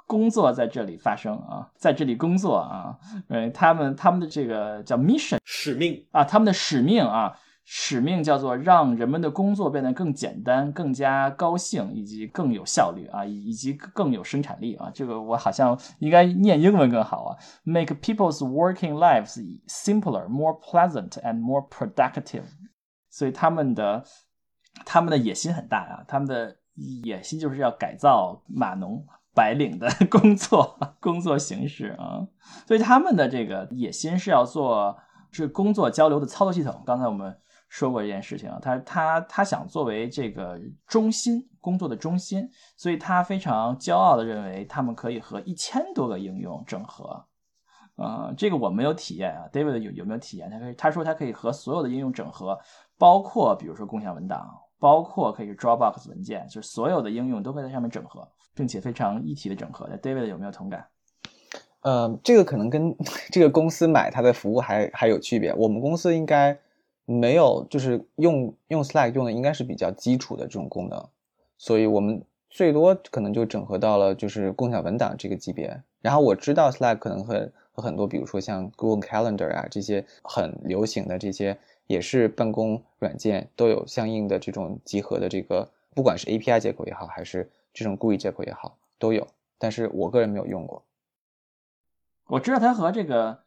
工作在这里发生啊，在这里工作啊，嗯，他们他们的这个叫 mission 使命啊，他们的使命啊，使命叫做让人们的工作变得更简单、更加高兴以及更有效率啊，以以及更有生产力啊。这个我好像应该念英文更好啊，make people's working lives simpler, more pleasant and more productive。所以他们的他们的野心很大啊，他们的野心就是要改造码农。白领的 工作工作形式啊，所以他们的这个野心是要做是工作交流的操作系统。刚才我们说过这件事情，他他他想作为这个中心工作的中心，所以他非常骄傲的认为他们可以和一千多个应用整合。嗯，这个我没有体验啊，David 有有没有体验？他可以他说他可以和所有的应用整合，包括比如说共享文档，包括可以是 Dropbox 文件，就是所有的应用都会在上面整合。并且非常一体的整合的，David 有没有同感？呃，这个可能跟 这个公司买它的服务还还有区别。我们公司应该没有，就是用用 Slack 用的应该是比较基础的这种功能，所以我们最多可能就整合到了就是共享文档这个级别。然后我知道 Slack 可能和和很多，比如说像 Google Calendar 啊这些很流行的这些也是办公软件都有相应的这种集合的这个，不管是 API 接口也好，还是这种故意接口也好，都有，但是我个人没有用过。我知道它和这个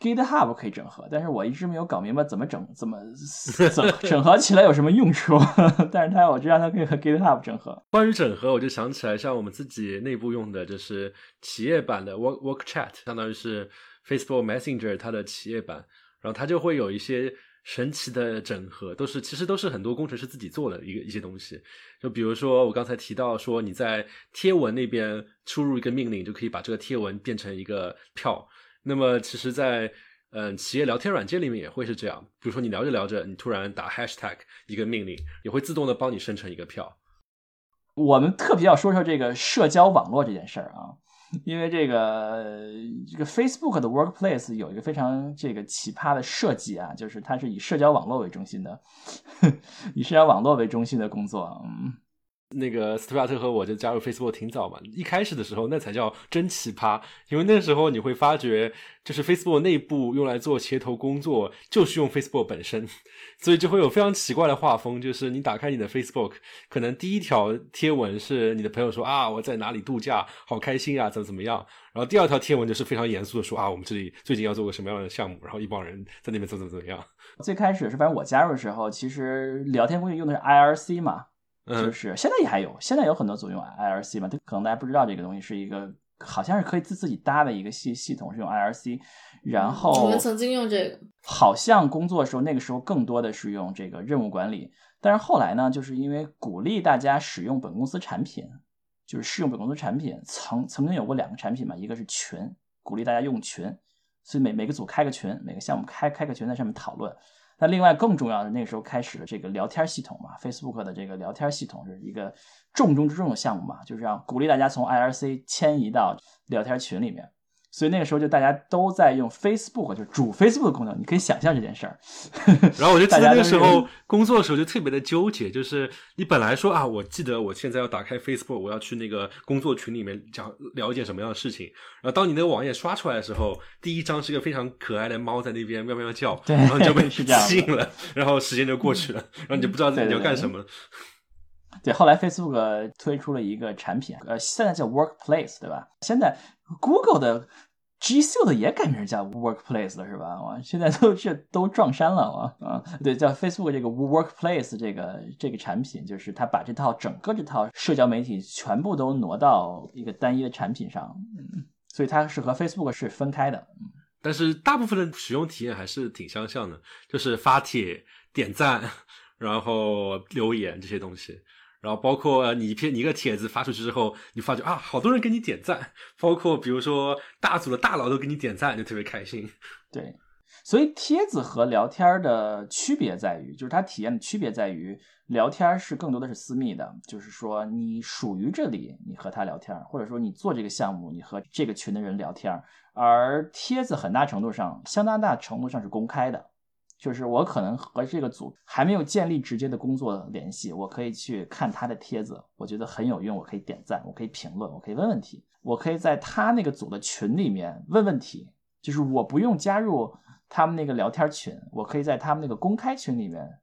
GitHub 可以整合，但是我一直没有搞明白怎么整，怎么 怎么整合起来有什么用处。但是它我知道它可以和 GitHub 整合。关于整合，我就想起来，像我们自己内部用的就是企业版的 Work Work Chat，相当于是 Facebook Messenger 它的企业版，然后它就会有一些。神奇的整合都是，其实都是很多工程师自己做的一个一些东西。就比如说我刚才提到说，你在贴文那边输入一个命令，就可以把这个贴文变成一个票。那么其实，在嗯企业聊天软件里面也会是这样。比如说你聊着聊着，你突然打 hashtag 一个命令，也会自动的帮你生成一个票。我们特别要说说这个社交网络这件事儿啊。因为这个这个 Facebook 的 Workplace 有一个非常这个奇葩的设计啊，就是它是以社交网络为中心的，以社交网络为中心的工作。嗯，那个斯图亚特和我就加入 Facebook 挺早嘛，一开始的时候那才叫真奇葩，因为那时候你会发觉，就是 Facebook 内部用来做协同工作，就是用 Facebook 本身，所以就会有非常奇怪的画风，就是你打开你的 Facebook，可能第一条贴文是你的朋友说啊我在哪里度假，好开心啊，怎么怎么样，然后第二条贴文就是非常严肃的说啊我们这里最近要做个什么样的项目，然后一帮人在那边怎么怎么样。最开始是反正我加入的时候，其实聊天工具用的是 IRC 嘛。就是现在也还有，现在有很多组用 IRC 嘛，可能大家不知道这个东西是一个，好像是可以自自己搭的一个系系统，是用 IRC。然后我们曾经用这个，好像工作的时候那个时候更多的是用这个任务管理，但是后来呢，就是因为鼓励大家使用本公司产品，就是试用本公司产品，曾曾经有过两个产品嘛，一个是群，鼓励大家用群，所以每每个组开个群，每个项目开开个群在上面讨论。那另外更重要的，那个时候开始了这个聊天系统嘛，Facebook 的这个聊天系统是一个重中之重的项目嘛，就是要鼓励大家从 IRC 迁移到聊天群里面。所以那个时候就大家都在用 Facebook，就是主 Facebook 的功能，你可以想象这件事儿。然后我就记得那个时候工作的时候就特别的纠结，就是你本来说啊，我记得我现在要打开 Facebook，我要去那个工作群里面讲了解什么样的事情。然后当你那个网页刷出来的时候，第一张是个非常可爱的猫在那边喵喵叫，然后你就被 吸引了，然后时间就过去了，然后你就不知道自己要干什么。对，后来 Facebook 推出了一个产品，呃，现在叫 Workplace，对吧？现在 Google 的 G Suite 也改名叫 Workplace 了，是吧？哇，现在都这都撞衫了，哇啊！对，叫 Facebook 这个 Workplace 这个这个产品，就是它把这套整个这套社交媒体全部都挪到一个单一的产品上，嗯，所以它是和 Facebook 是分开的，嗯。但是大部分的使用体验还是挺相像的，就是发帖、点赞，然后留言这些东西。然后包括你一篇你一个帖子发出去之后，你发觉啊，好多人给你点赞，包括比如说大组的大佬都给你点赞，就特别开心。对，所以帖子和聊天的区别在于，就是它体验的区别在于，聊天是更多的是私密的，就是说你属于这里，你和他聊天，或者说你做这个项目，你和这个群的人聊天，而帖子很大程度上，相当大程度上是公开的。就是我可能和这个组还没有建立直接的工作联系，我可以去看他的帖子，我觉得很有用，我可以点赞，我可以评论，我可以问问题，我可以在他那个组的群里面问问题，就是我不用加入他们那个聊天群，我可以在他们那个公开群里面，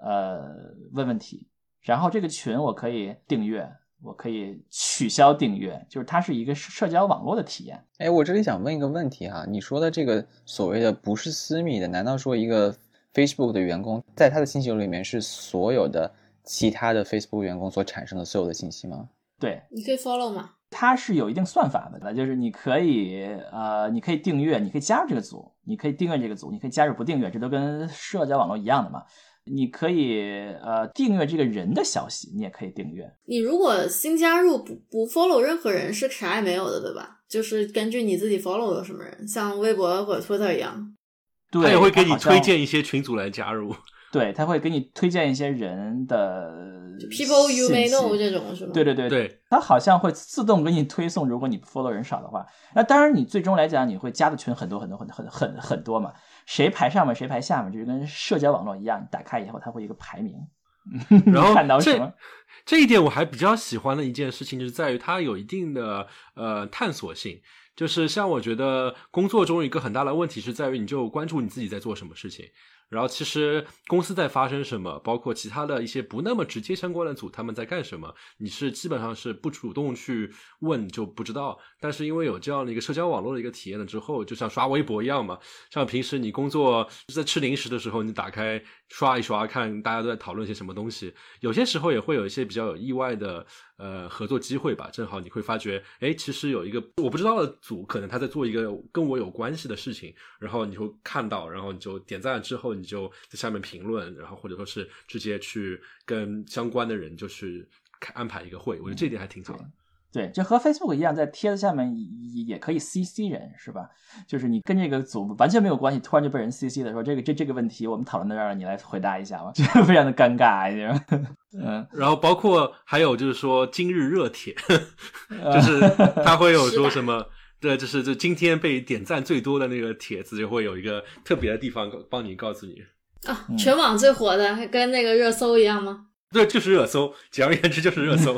呃，问问题，然后这个群我可以订阅。我可以取消订阅，就是它是一个社交网络的体验。哎，我这里想问一个问题哈，你说的这个所谓的不是私密的，难道说一个 Facebook 的员工在他的信息流里面是所有的其他的 Facebook 员工所产生的所有的信息吗？对，你可以 follow 吗？它是有一定算法的，就是你可以呃，你可以订阅，你可以加入这个组，你可以订阅这个组，你可以加入不订阅，这都跟社交网络一样的嘛。你可以呃订阅这个人的消息，你也可以订阅。你如果新加入不不 follow 任何人是啥也没有的，对吧？就是根据你自己 follow 的什么人，像微博或者 Twitter 一样。对，他也会给你推荐一些群组来加入。对，他会给你推荐一些人的 people you may know 这种是吗？对对对对，他好像会自动给你推送，如果你 follow 人少的话。那当然，你最终来讲，你会加的群很多很多很很很很多嘛。谁排上面谁排下面，就是跟社交网络一样，你打开以后它会一个排名。然后看到什么？这一点我还比较喜欢的一件事情，就是在于它有一定的呃探索性。就是像我觉得工作中一个很大的问题是在于，你就关注你自己在做什么事情。然后其实公司在发生什么，包括其他的一些不那么直接相关的组他们在干什么，你是基本上是不主动去问就不知道。但是因为有这样的一个社交网络的一个体验了之后，就像刷微博一样嘛，像平时你工作在吃零食的时候，你打开刷一刷，看大家都在讨论些什么东西。有些时候也会有一些比较有意外的呃合作机会吧，正好你会发觉，哎，其实有一个我不知道的组，可能他在做一个跟我有关系的事情，然后你会看到，然后你就点赞了之后。你就在下面评论，然后或者说是直接去跟相关的人就去开安排一个会，我觉得这点还挺好的。对，就和 Facebook 一样，在帖子下面也也可以 CC 人，是吧？就是你跟这个组完全没有关系，突然就被人 CC 的时候，这个这这个问题我们讨论到这儿，你来回答一下吧，就非常的尴尬，嗯。然后包括还有就是说今日热帖，就是他会有说什么。对，就是就今天被点赞最多的那个帖子，就会有一个特别的地方帮你告诉你啊，全网最火的，跟那个热搜一样吗？对，就是热搜，简而言之就是热搜。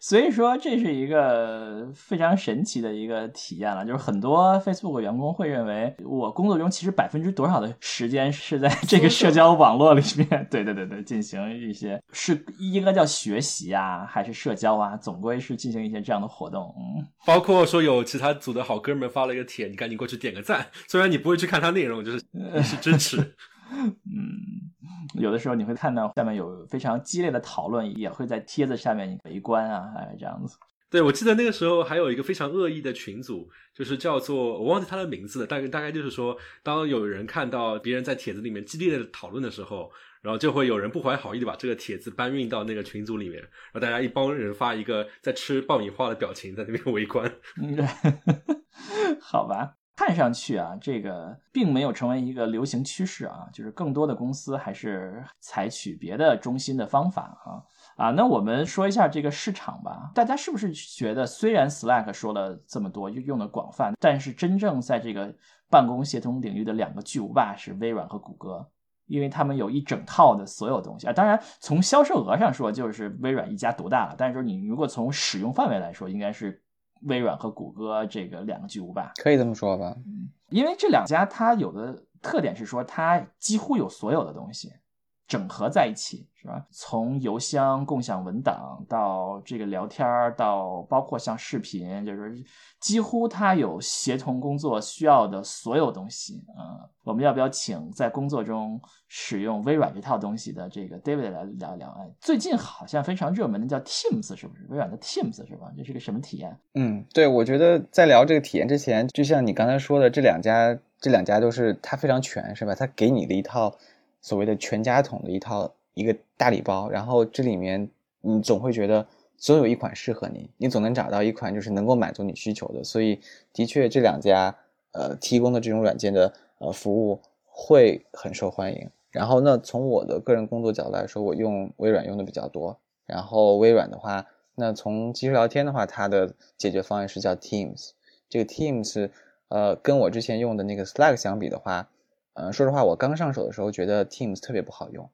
所以说，这是一个非常神奇的一个体验了。就是很多 Facebook 员工会认为，我工作中其实百分之多少的时间是在这个社交网络里面，对对对对，进行一些是应该叫学习啊，还是社交啊？总归是进行一些这样的活动。嗯，包括说有其他组的好哥们发了一个帖，你赶紧过去点个赞。虽然你不会去看他内容，就是是支持。嗯。有的时候你会看到下面有非常激烈的讨论，也会在帖子下面围观啊，哎，这样子。对，我记得那个时候还有一个非常恶意的群组，就是叫做我忘记他的名字了，大概大概就是说，当有人看到别人在帖子里面激烈的讨论的时候，然后就会有人不怀好意的把这个帖子搬运到那个群组里面，然后大家一帮人发一个在吃爆米花的表情在那边围观。嗯 好吧。看上去啊，这个并没有成为一个流行趋势啊，就是更多的公司还是采取别的中心的方法啊啊。那我们说一下这个市场吧，大家是不是觉得虽然 Slack 说了这么多，用的广泛，但是真正在这个办公协同领域的两个巨无霸是微软和谷歌，因为他们有一整套的所有东西啊。当然，从销售额上说，就是微软一家独大了，但是说你如果从使用范围来说，应该是。微软和谷歌这个两个巨无霸，可以这么说吧？嗯，因为这两家它有的特点是说，它几乎有所有的东西整合在一起。是吧？从邮箱、共享文档到这个聊天儿，到包括像视频，就是几乎它有协同工作需要的所有东西。嗯，我们要不要请在工作中使用微软这套东西的这个 David 来聊一聊？哎，最近好像非常热门的叫 Teams，是不是？微软的 Teams 是吧？这是个什么体验？嗯，对，我觉得在聊这个体验之前，就像你刚才说的，这两家，这两家都是它非常全，是吧？它给你的一套所谓的全家桶的一套。一个大礼包，然后这里面你总会觉得总有一款适合你，你总能找到一款就是能够满足你需求的。所以的确这两家呃提供的这种软件的呃服务会很受欢迎。然后那从我的个人工作角度来说，我用微软用的比较多。然后微软的话，那从即时聊天的话，它的解决方案是叫 Teams。这个 Teams 呃跟我之前用的那个 Slack 相比的话，呃说实话，我刚上手的时候觉得 Teams 特别不好用。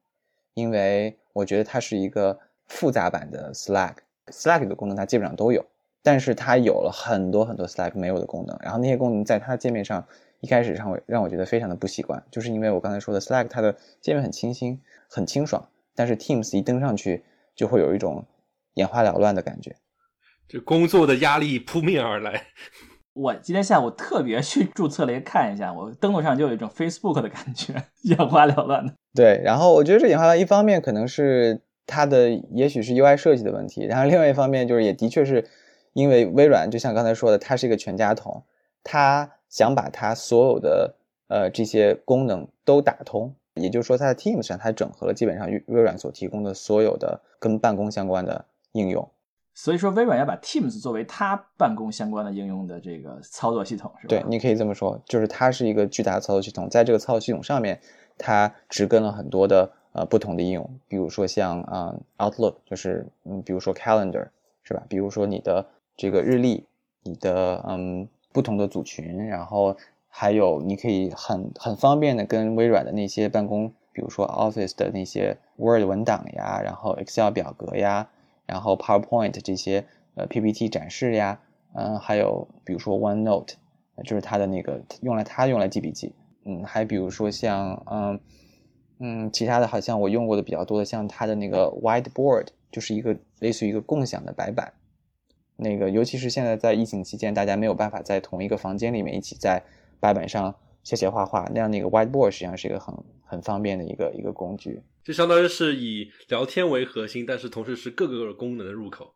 因为我觉得它是一个复杂版的 Slack，Slack 的功能它基本上都有，但是它有了很多很多 Slack 没有的功能，然后那些功能在它的界面上一开始让我让我觉得非常的不习惯，就是因为我刚才说的 Slack 它的界面很清新很清爽，但是 Teams 一登上去就会有一种眼花缭乱的感觉，就工作的压力扑面而来。我今天下午特别去注册了一个看一下，我登录上就有一种 Facebook 的感觉，眼花缭乱的。对，然后我觉得这眼花缭乱，一方面可能是它的也许是 UI 设计的问题，然后另外一方面就是也的确是因为微软就像刚才说的，它是一个全家桶，它想把它所有的呃这些功能都打通，也就是说它在 Teams 上它整合了基本上微软所提供的所有的跟办公相关的应用。所以说，微软要把 Teams 作为它办公相关的应用的这个操作系统，是吧？对，你可以这么说，就是它是一个巨大的操作系统，在这个操作系统上面，它植根了很多的呃不同的应用，比如说像啊 Outlook，就是嗯，比如说 Calendar，是吧？比如说你的这个日历，你的嗯不同的组群，然后还有你可以很很方便的跟微软的那些办公，比如说 Office 的那些 Word 文档呀，然后 Excel 表格呀。然后 PowerPoint 这些呃 PPT 展示呀，嗯，还有比如说 OneNote，就是它的那个用来它用来记笔记，嗯，还比如说像嗯嗯其他的好像我用过的比较多的，像它的那个 Whiteboard，就是一个类似于一个共享的白板，那个尤其是现在在疫情期间，大家没有办法在同一个房间里面一起在白板上写写画画，那样那个 Whiteboard 实际上是一个很很方便的一个一个工具。就相当于是以聊天为核心，但是同时是各个功能的入口。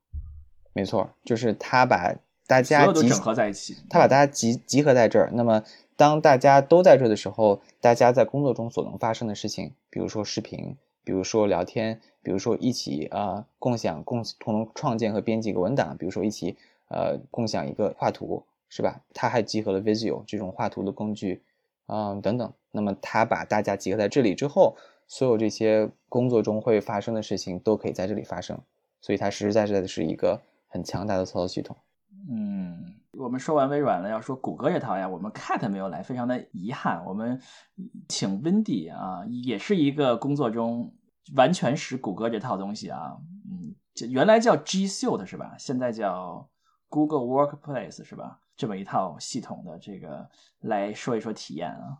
没错，就是它把大家集合在一起，它把大家集集合在这儿。那么，当大家都在这的时候，大家在工作中所能发生的事情，比如说视频，比如说聊天，比如说一起啊共享共同创建和编辑一个文档，比如说一起呃共享一个画图，是吧？它还集合了 Visio 这种画图的工具，嗯等等。那么，他把大家集合在这里之后。所有这些工作中会发生的事情都可以在这里发生，所以它实实在在的是一个很强大的操作系统。嗯，我们说完微软了，要说谷歌这套呀，我们 Cat 没有来，非常的遗憾。我们请 Wendy 啊，也是一个工作中完全使谷歌这套东西啊，嗯，这原来叫 G Suite 是吧？现在叫 Google Workplace 是吧？这么一套系统的这个来说一说体验啊。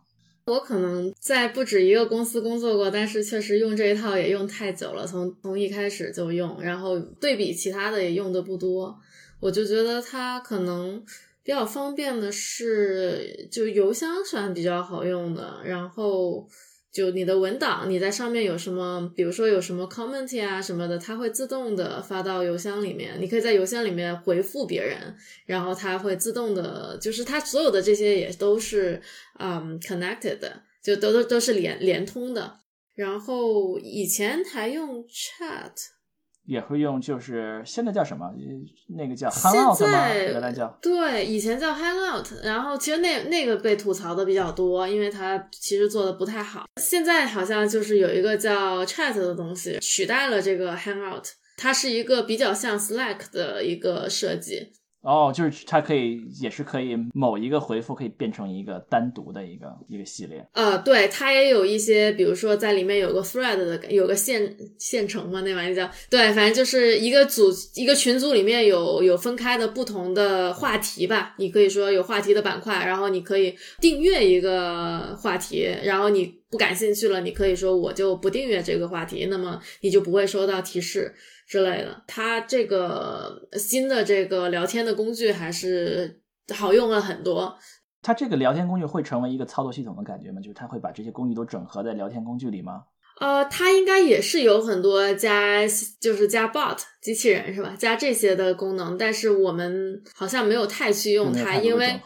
我可能在不止一个公司工作过，但是确实用这一套也用太久了，从从一开始就用，然后对比其他的也用的不多，我就觉得它可能比较方便的是，就邮箱算比较好用的，然后。就你的文档，你在上面有什么，比如说有什么 comment 啊什么的，它会自动的发到邮箱里面。你可以在邮箱里面回复别人，然后它会自动的，就是它所有的这些也都是嗯 connected 的，就都都都是连连通的。然后以前还用 chat。也会用，就是现在叫什么？那个叫 Hangout 吗？原来叫对，以前叫 Hangout，然后其实那那个被吐槽的比较多，因为它其实做的不太好。现在好像就是有一个叫 Chat 的东西取代了这个 Hangout，它是一个比较像 Slack 的一个设计。哦，就是它可以，也是可以某一个回复可以变成一个单独的一个一个系列。呃，对，它也有一些，比如说在里面有个 thread 的，有个线线程嘛，那玩意叫对，反正就是一个组一个群组里面有有分开的不同的话题吧。你可以说有话题的板块，然后你可以订阅一个话题，然后你不感兴趣了，你可以说我就不订阅这个话题，那么你就不会收到提示。之类的，它这个新的这个聊天的工具还是好用了很多。它这个聊天工具会成为一个操作系统的感觉吗？就是它会把这些工具都整合在聊天工具里吗？呃，它应该也是有很多加，就是加 bot 机器人是吧？加这些的功能，但是我们好像没有太去用它，因为。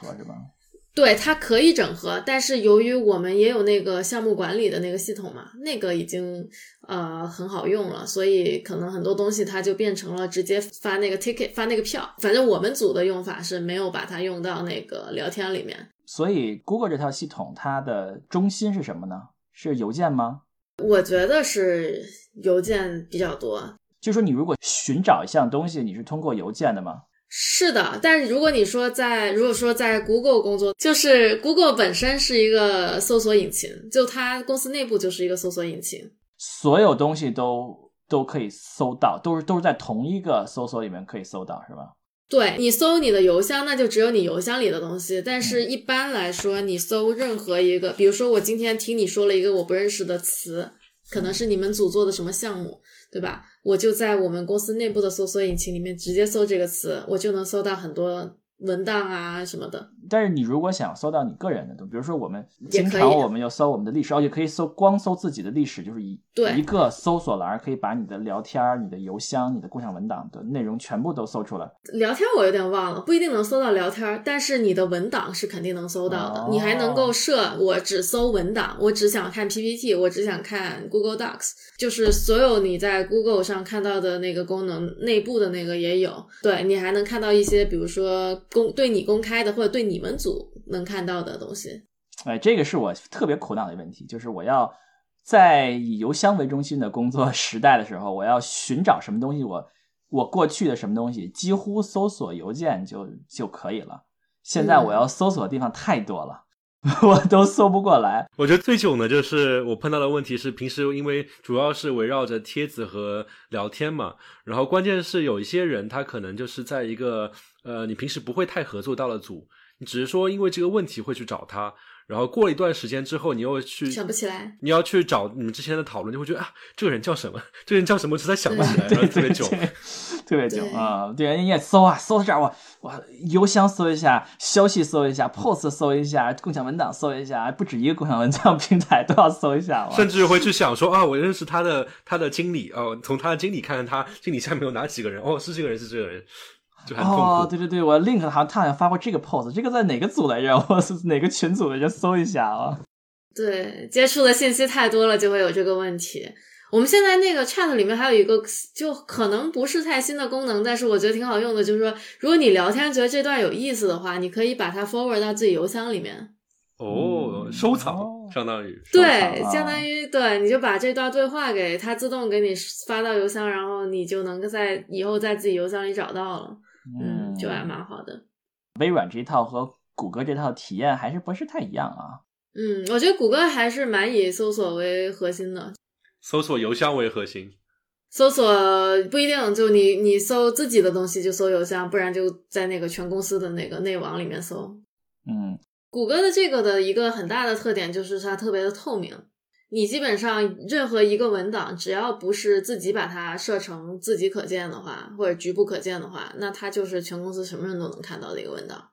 对，它可以整合，但是由于我们也有那个项目管理的那个系统嘛，那个已经呃很好用了，所以可能很多东西它就变成了直接发那个 ticket 发那个票。反正我们组的用法是没有把它用到那个聊天里面。所以 Google 这套系统它的中心是什么呢？是邮件吗？我觉得是邮件比较多。就说你如果寻找一项东西，你是通过邮件的吗？是的，但是如果你说在如果说在 Google 工作，就是 Google 本身是一个搜索引擎，就它公司内部就是一个搜索引擎，所有东西都都可以搜到，都是都是在同一个搜索里面可以搜到，是吧？对你搜你的邮箱，那就只有你邮箱里的东西。但是一般来说，你搜任何一个，比如说我今天听你说了一个我不认识的词，可能是你们组做的什么项目，对吧？我就在我们公司内部的搜索引擎里面直接搜这个词，我就能搜到很多。文档啊什么的，但是你如果想搜到你个人的，比如说我们经常我们要搜我们的历史，而且可以搜光搜自己的历史，就是一一个搜索栏可以把你的聊天、你的邮箱、你的共享文档的内容全部都搜出来。聊天我有点忘了，不一定能搜到聊天，但是你的文档是肯定能搜到的。你还能够设我只搜文档，我只想看 PPT，我只想看 Google Docs，就是所有你在 Google 上看到的那个功能内部的那个也有。对你还能看到一些，比如说。公对你公开的或者对你们组能看到的东西，哎，这个是我特别苦恼的问题，就是我要在以邮箱为中心的工作 时代的时候，我要寻找什么东西，我我过去的什么东西几乎搜索邮件就就可以了，现在我要搜索的地方太多了。我都搜不过来。我觉得最囧的就是我碰到的问题是，平时因为主要是围绕着帖子和聊天嘛，然后关键是有一些人他可能就是在一个呃你平时不会太合作到了组，你只是说因为这个问题会去找他。然后过了一段时间之后，你又去想不起来，你要去找你们之前的讨论，就会觉得啊，这个人叫什么？这个人叫什么？实在想不起来，然后特别久，特别久啊！对，你也搜啊，搜到这儿，我我邮箱搜一下，消息搜一下，post 搜一下，共享文档搜一下，不止一个共享文档平台都要搜一下，甚至会去想说啊，我认识他的他的经理哦，从他的经理看看他经理下面有哪几个人哦，是这个人，是这个人。哦，对对对，我 link 好像他好像发过这个 pose，这个在哪个组来着？我是哪个群组来着？搜一下啊。对，接触的信息太多了，就会有这个问题。我们现在那个 chat 里面还有一个，就可能不是太新的功能，但是我觉得挺好用的，就是说，如果你聊天觉得这段有意思的话，你可以把它 forward 到自己邮箱里面。哦，收藏，相当于对，相当于对，你就把这段对话给它自动给你发到邮箱，然后你就能在以后在自己邮箱里找到了。嗯，就还蛮好的。微软这一套和谷歌这套体验还是不是太一样啊？嗯，我觉得谷歌还是蛮以搜索为核心的。搜索邮箱为核心。搜索不一定，就你你搜自己的东西就搜邮箱，不然就在那个全公司的那个内网里面搜。嗯，谷歌的这个的一个很大的特点就是它特别的透明，你基本上任何一个文档，只要不是自己把它设成自己可见的话，或者局部可见的话，那它就是全公司什么人都能看到的一个文档。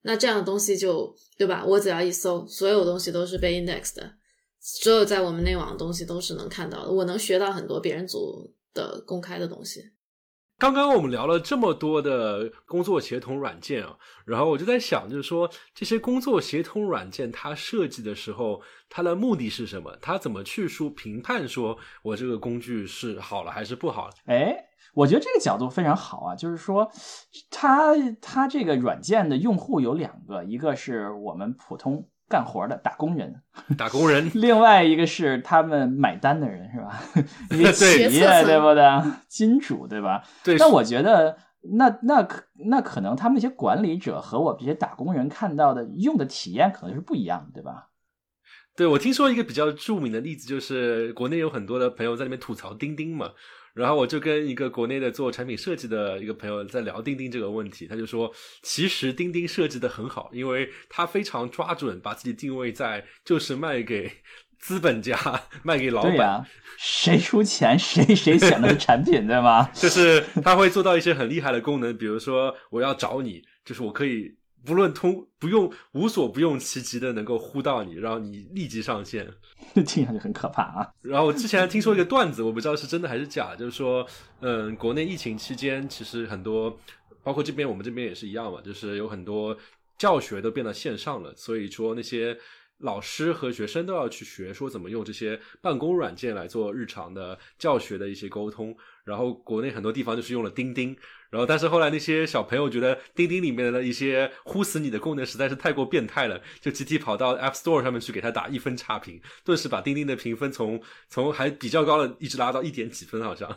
那这样的东西就对吧？我只要一搜，所有东西都是被 index 的，所有在我们内网的东西都是能看到的。我能学到很多别人组的公开的东西。刚刚我们聊了这么多的工作协同软件啊，然后我就在想，就是说这些工作协同软件它设计的时候，它的目的是什么？它怎么去说评判说我这个工具是好了还是不好？哎，我觉得这个角度非常好啊，就是说它它这个软件的用户有两个，一个是我们普通。干活的打工人，打工人。另外一个是他们买单的人，是吧？一个企业，对不对？金主，对吧？对。那我觉得，那那可那可能他们一些管理者和我这些打工人看到的用的体验可能是不一样的，对吧？对，我听说一个比较著名的例子，就是国内有很多的朋友在那边吐槽钉钉嘛。然后我就跟一个国内的做产品设计的一个朋友在聊钉钉这个问题，他就说，其实钉钉设计的很好，因为他非常抓准把自己定位在就是卖给资本家、卖给老板，谁出钱谁谁选的产品，对吗？就是他会做到一些很厉害的功能，比如说我要找你，就是我可以。不论通不用无所不用其极的能够呼到你，然后你立即上线，听上去很可怕啊。然后之前听说一个段子，我不知道是真的还是假，就是说，嗯，国内疫情期间其实很多，包括这边我们这边也是一样嘛，就是有很多教学都变到线上了，所以说那些老师和学生都要去学说怎么用这些办公软件来做日常的教学的一些沟通。然后国内很多地方就是用了钉钉。然后，但是后来那些小朋友觉得钉钉里面的一些呼死你的功能实在是太过变态了，就集体跑到 App Store 上面去给他打一分差评，顿时把钉钉的评分从从还比较高的一直拉到一点几分，好像。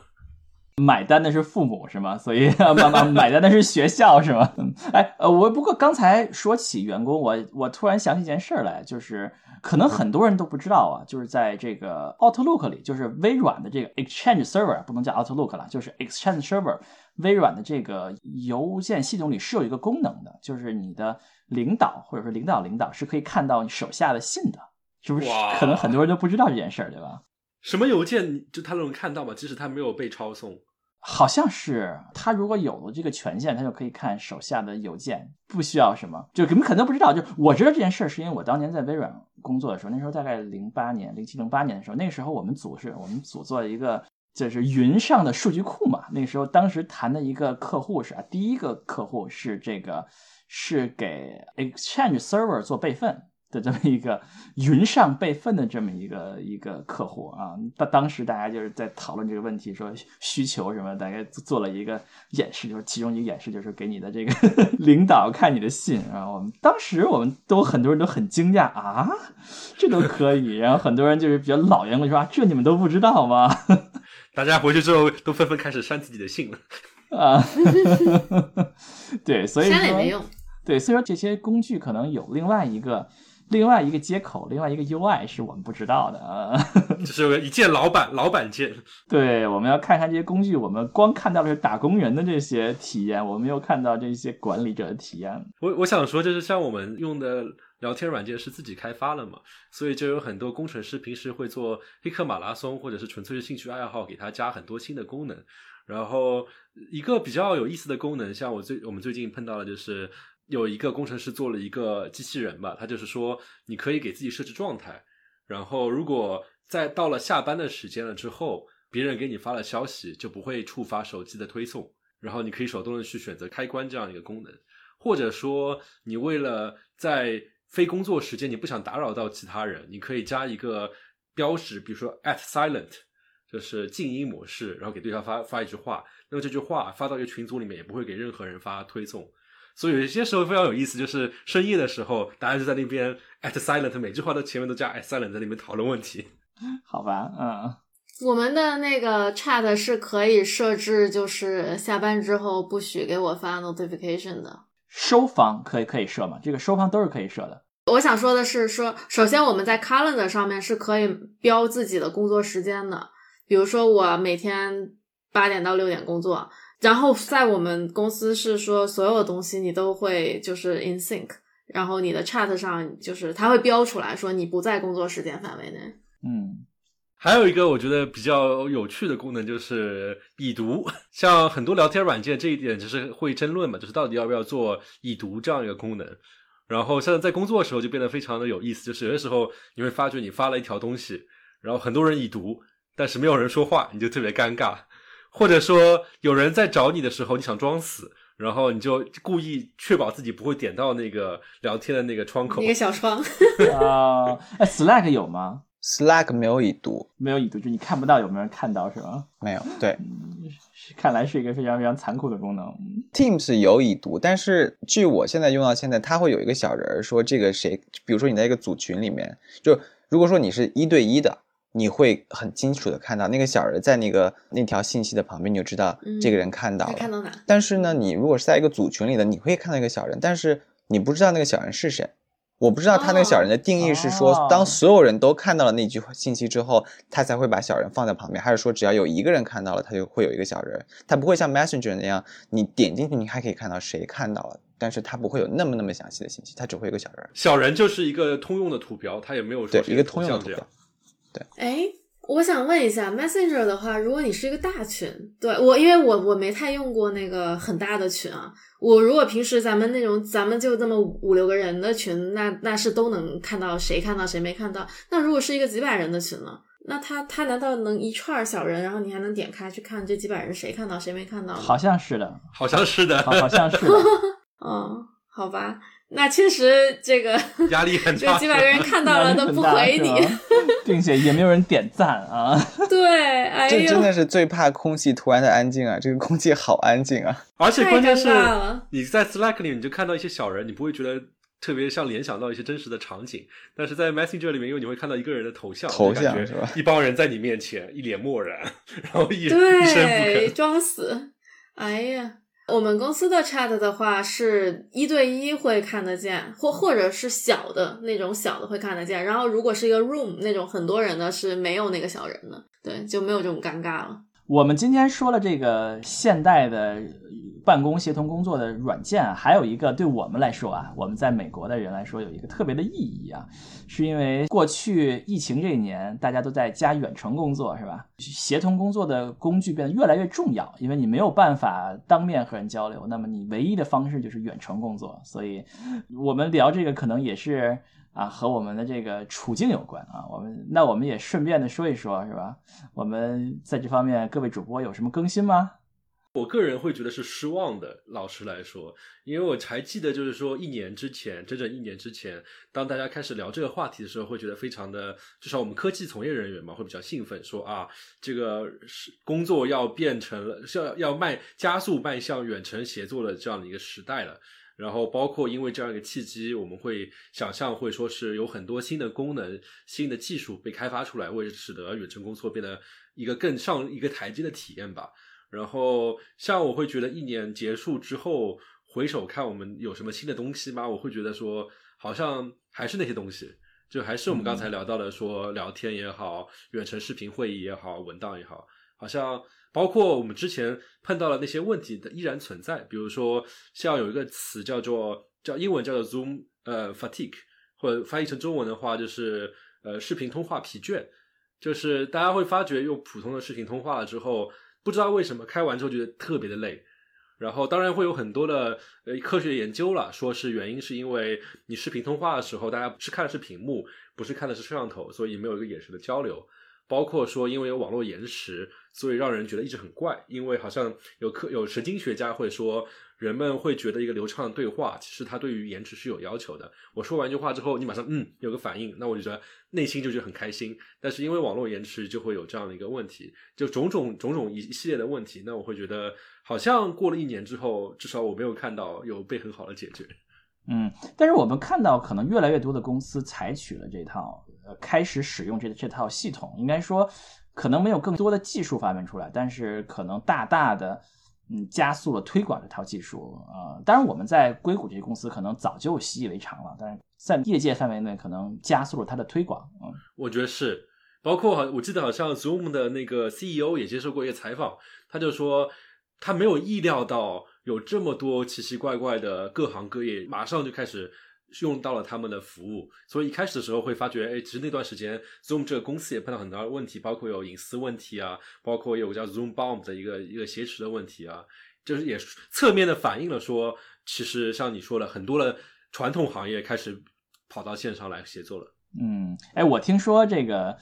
买单的是父母是吗？所以 妈妈买单的是学校是吗？哎，呃，我不过刚才说起员工，我我突然想起一件事儿来，就是可能很多人都不知道啊，就是在这个 Outlook 里，就是微软的这个 Exchange Server 不能叫 Outlook 了，就是 Exchange Server。微软的这个邮件系统里是有一个功能的，就是你的领导或者说领导领导是可以看到你手下的信的，是不是？可能很多人都不知道这件事儿，对吧？什么邮件就他都能看到吗？即使他没有被抄送？好像是，他如果有了这个权限，他就可以看手下的邮件，不需要什么。就你们可能都不知道，就我知道这件事儿，是因为我当年在微软工作的时候，那时候大概零八年、零七、零八年的时候，那个时候我们组是我们组做一个。就是云上的数据库嘛，那时候当时谈的一个客户是啊，第一个客户是这个是给 Exchange Server 做备份的这么一个云上备份的这么一个一个客户啊。当当时大家就是在讨论这个问题，说需求什么，大概做了一个演示，就是其中一个演示就是给你的这个 领导看你的信啊。我们当时我们都很多人都很惊讶啊，这都可以。然后很多人就是比较老员工说啊，这你们都不知道吗？大家回去之后都纷纷开始删自己的信了啊，对，所以删了也没用。对，所以说这些工具可能有另外一个另外一个接口，另外一个 UI 是我们不知道的啊。就是一键老板老板键。对，我们要看看这些工具，我们光看到的是打工人的这些体验，我们又看到这些管理者的体验。我我想说，就是像我们用的。聊天软件是自己开发了嘛，所以就有很多工程师平时会做黑客马拉松，或者是纯粹是兴趣爱好，给他加很多新的功能。然后一个比较有意思的功能，像我最我们最近碰到的就是有一个工程师做了一个机器人吧，他就是说你可以给自己设置状态，然后如果在到了下班的时间了之后，别人给你发了消息，就不会触发手机的推送，然后你可以手动的去选择开关这样一个功能，或者说你为了在非工作时间，你不想打扰到其他人，你可以加一个标识，比如说 at silent，就是静音模式，然后给对方发发一句话。那么这句话发到一个群组里面，也不会给任何人发推送。所以有些时候非常有意思，就是深夜的时候，大家就在那边 at silent，每句话都前面都加 at silent，在里面讨论问题。好吧，嗯，我们的那个 chat 是可以设置，就是下班之后不许给我发 notification 的。收房可以可以设吗？这个收房都是可以设的。我想说的是，说首先我们在 Calendar 上面是可以标自己的工作时间的，比如说我每天八点到六点工作，然后在我们公司是说所有东西你都会就是 in sync，然后你的 chat 上就是它会标出来说你不在工作时间范围内。嗯，还有一个我觉得比较有趣的功能就是已读，像很多聊天软件这一点就是会争论嘛，就是到底要不要做已读这样一个功能。然后现在在工作的时候就变得非常的有意思，就是有些时候你会发觉你发了一条东西，然后很多人已读，但是没有人说话，你就特别尴尬。或者说有人在找你的时候，你想装死，然后你就故意确保自己不会点到那个聊天的那个窗口，一个小窗。啊，哎，Slack 有吗？Slack 没有已读，没有已读，就你看不到有没有人看到是吧？没有。对看来是一个非常非常残酷的功能。，Teams 有已读，但是据我现在用到现在，它会有一个小人儿说这个谁，比如说你在一个组群里面，就如果说你是一对一的，你会很清楚的看到那个小人在那个那条信息的旁边，你就知道这个人看到了。他看到哪？但是呢，你如果是在一个组群里的，你会看到一个小人，但是你不知道那个小人是谁。我不知道他那个小人的定义是说，哦当所有人都看到了那句信息之后，他才会把小人放在旁边，还是说只要有一个人看到了，他就会有一个小人？他不会像 Messenger 那样，你点进去你还可以看到谁看到了，但是他不会有那么那么详细的信息，他只会有一个小人。小人就是一个通用的图标，他也没有说对，一个通用的图头像这样标。哎，我想问一下，Messenger 的话，如果你是一个大群，对我，因为我我没太用过那个很大的群啊。我如果平时咱们那种咱们就这么五六个人的群，那那是都能看到谁看到谁没看到。那如果是一个几百人的群呢？那他他难道能一串小人，然后你还能点开去看这几百人谁看到谁没看到？好像是的，好像是的，好，好像是的。嗯，好吧，那确实这个 压力很大。这几百个人看到了都不回你 并且也没有人点赞啊。对，哎呦，这真的是最怕空气突然的安静啊！这个空气好安静啊！而且关键是你在 Slack 里，你就看到一些小人，你不会觉得特别像联想到一些真实的场景。但是在 Messenger 里面，因为你会看到一个人的头像，头像是吧一帮人在你面前一脸漠然，然后一一声不对，吭。装死。哎呀，我们公司的 chat 的话是一对一会看得见，或或者是小的那种小的会看得见。然后如果是一个 room 那种很多人呢，是没有那个小人的，对，就没有这种尴尬了。我们今天说了这个现代的办公协同工作的软件，还有一个对我们来说啊，我们在美国的人来说有一个特别的意义啊，是因为过去疫情这一年，大家都在家远程工作，是吧？协同工作的工具变得越来越重要，因为你没有办法当面和人交流，那么你唯一的方式就是远程工作，所以我们聊这个可能也是。啊，和我们的这个处境有关啊。我们那我们也顺便的说一说，是吧？我们在这方面各位主播有什么更新吗？我个人会觉得是失望的，老实来说，因为我还记得，就是说一年之前，整整一年之前，当大家开始聊这个话题的时候，会觉得非常的，至少我们科技从业人员嘛，会比较兴奋，说啊，这个是工作要变成了，是要要迈加速迈向远程协作的这样的一个时代了。然后包括因为这样一个契机，我们会想象会说是有很多新的功能、新的技术被开发出来，为使得远程工作变得一个更上一个台阶的体验吧。然后像我会觉得一年结束之后回首看我们有什么新的东西吗？我会觉得说好像还是那些东西，就还是我们刚才聊到的说聊天也好，远程视频会议也好，文档也好，好像包括我们之前碰到了那些问题的依然存在。比如说像有一个词叫做叫英文叫做 Zoom 呃 fatigue，或者翻译成中文的话就是呃视频通话疲倦，就是大家会发觉用普通的视频通话了之后。不知道为什么开完之后觉得特别的累，然后当然会有很多的呃科学研究了，说是原因是因为你视频通话的时候，大家是看的是屏幕，不是看的是摄像头，所以没有一个眼神的交流。包括说因为有网络延迟，所以让人觉得一直很怪。因为好像有科有神经学家会说，人们会觉得一个流畅的对话，其实它对于延迟是有要求的。我说完一句话之后，你马上嗯有个反应，那我就觉得内心就觉得很开心。但是因为网络延迟，就会有这样的一个问题，就种种种种一系列的问题。那我会觉得，好像过了一年之后，至少我没有看到有被很好的解决。嗯，但是我们看到，可能越来越多的公司采取了这套，呃，开始使用这这套系统。应该说，可能没有更多的技术发明出来，但是可能大大的，嗯，加速了推广这套技术。呃，当然我们在硅谷这些公司可能早就习以为常了，但是在业界范围内可能加速了它的推广。嗯，我觉得是。包括好我记得好像 Zoom 的那个 CEO 也接受过一个采访，他就说他没有意料到有这么多奇奇怪怪的各行各业马上就开始。用到了他们的服务，所以一开始的时候会发觉，哎，其实那段时间 Zoom 这个公司也碰到很多问题，包括有隐私问题啊，包括有个叫 Zoom Bomb 的一个一个挟持的问题啊，就是也侧面的反映了说，其实像你说的，很多的传统行业开始跑到线上来协作了。嗯，哎，我听说这个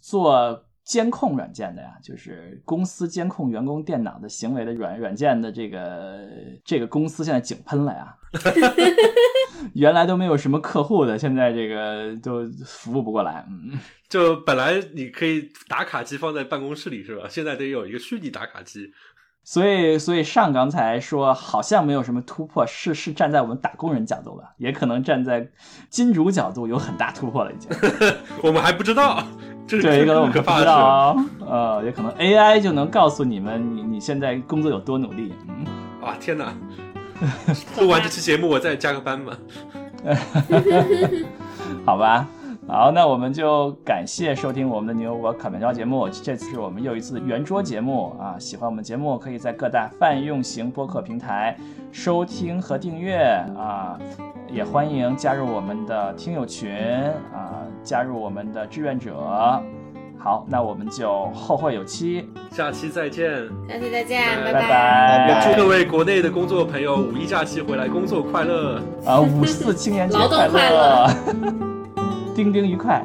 做监控软件的呀，就是公司监控员工电脑的行为的软软件的这个这个公司现在井喷了呀。原来都没有什么客户的，现在这个都服务不过来。嗯，就本来你可以打卡机放在办公室里是吧？现在得有一个虚拟打卡机。所以，所以上刚才说好像没有什么突破，是是站在我们打工人角度吧，也可能站在金主角度有很大突破了已经。我们还不知道，这是一个我们不知道呃，也可能 AI 就能告诉你们，你你现在工作有多努力。嗯，啊天哪！录完这期节目，我再加个班吧。好吧，好，那我们就感谢收听我们的牛我烤面包节目。这次是我们又一次圆桌节目啊！喜欢我们节目，可以在各大泛用型播客平台收听和订阅啊！也欢迎加入我们的听友群啊，加入我们的志愿者。好，那我们就后会有期，下期再见，下期再见，拜拜。也祝各位国内的工作朋友五一假期回来工作快乐。啊，五四青年节快乐，丁丁愉快。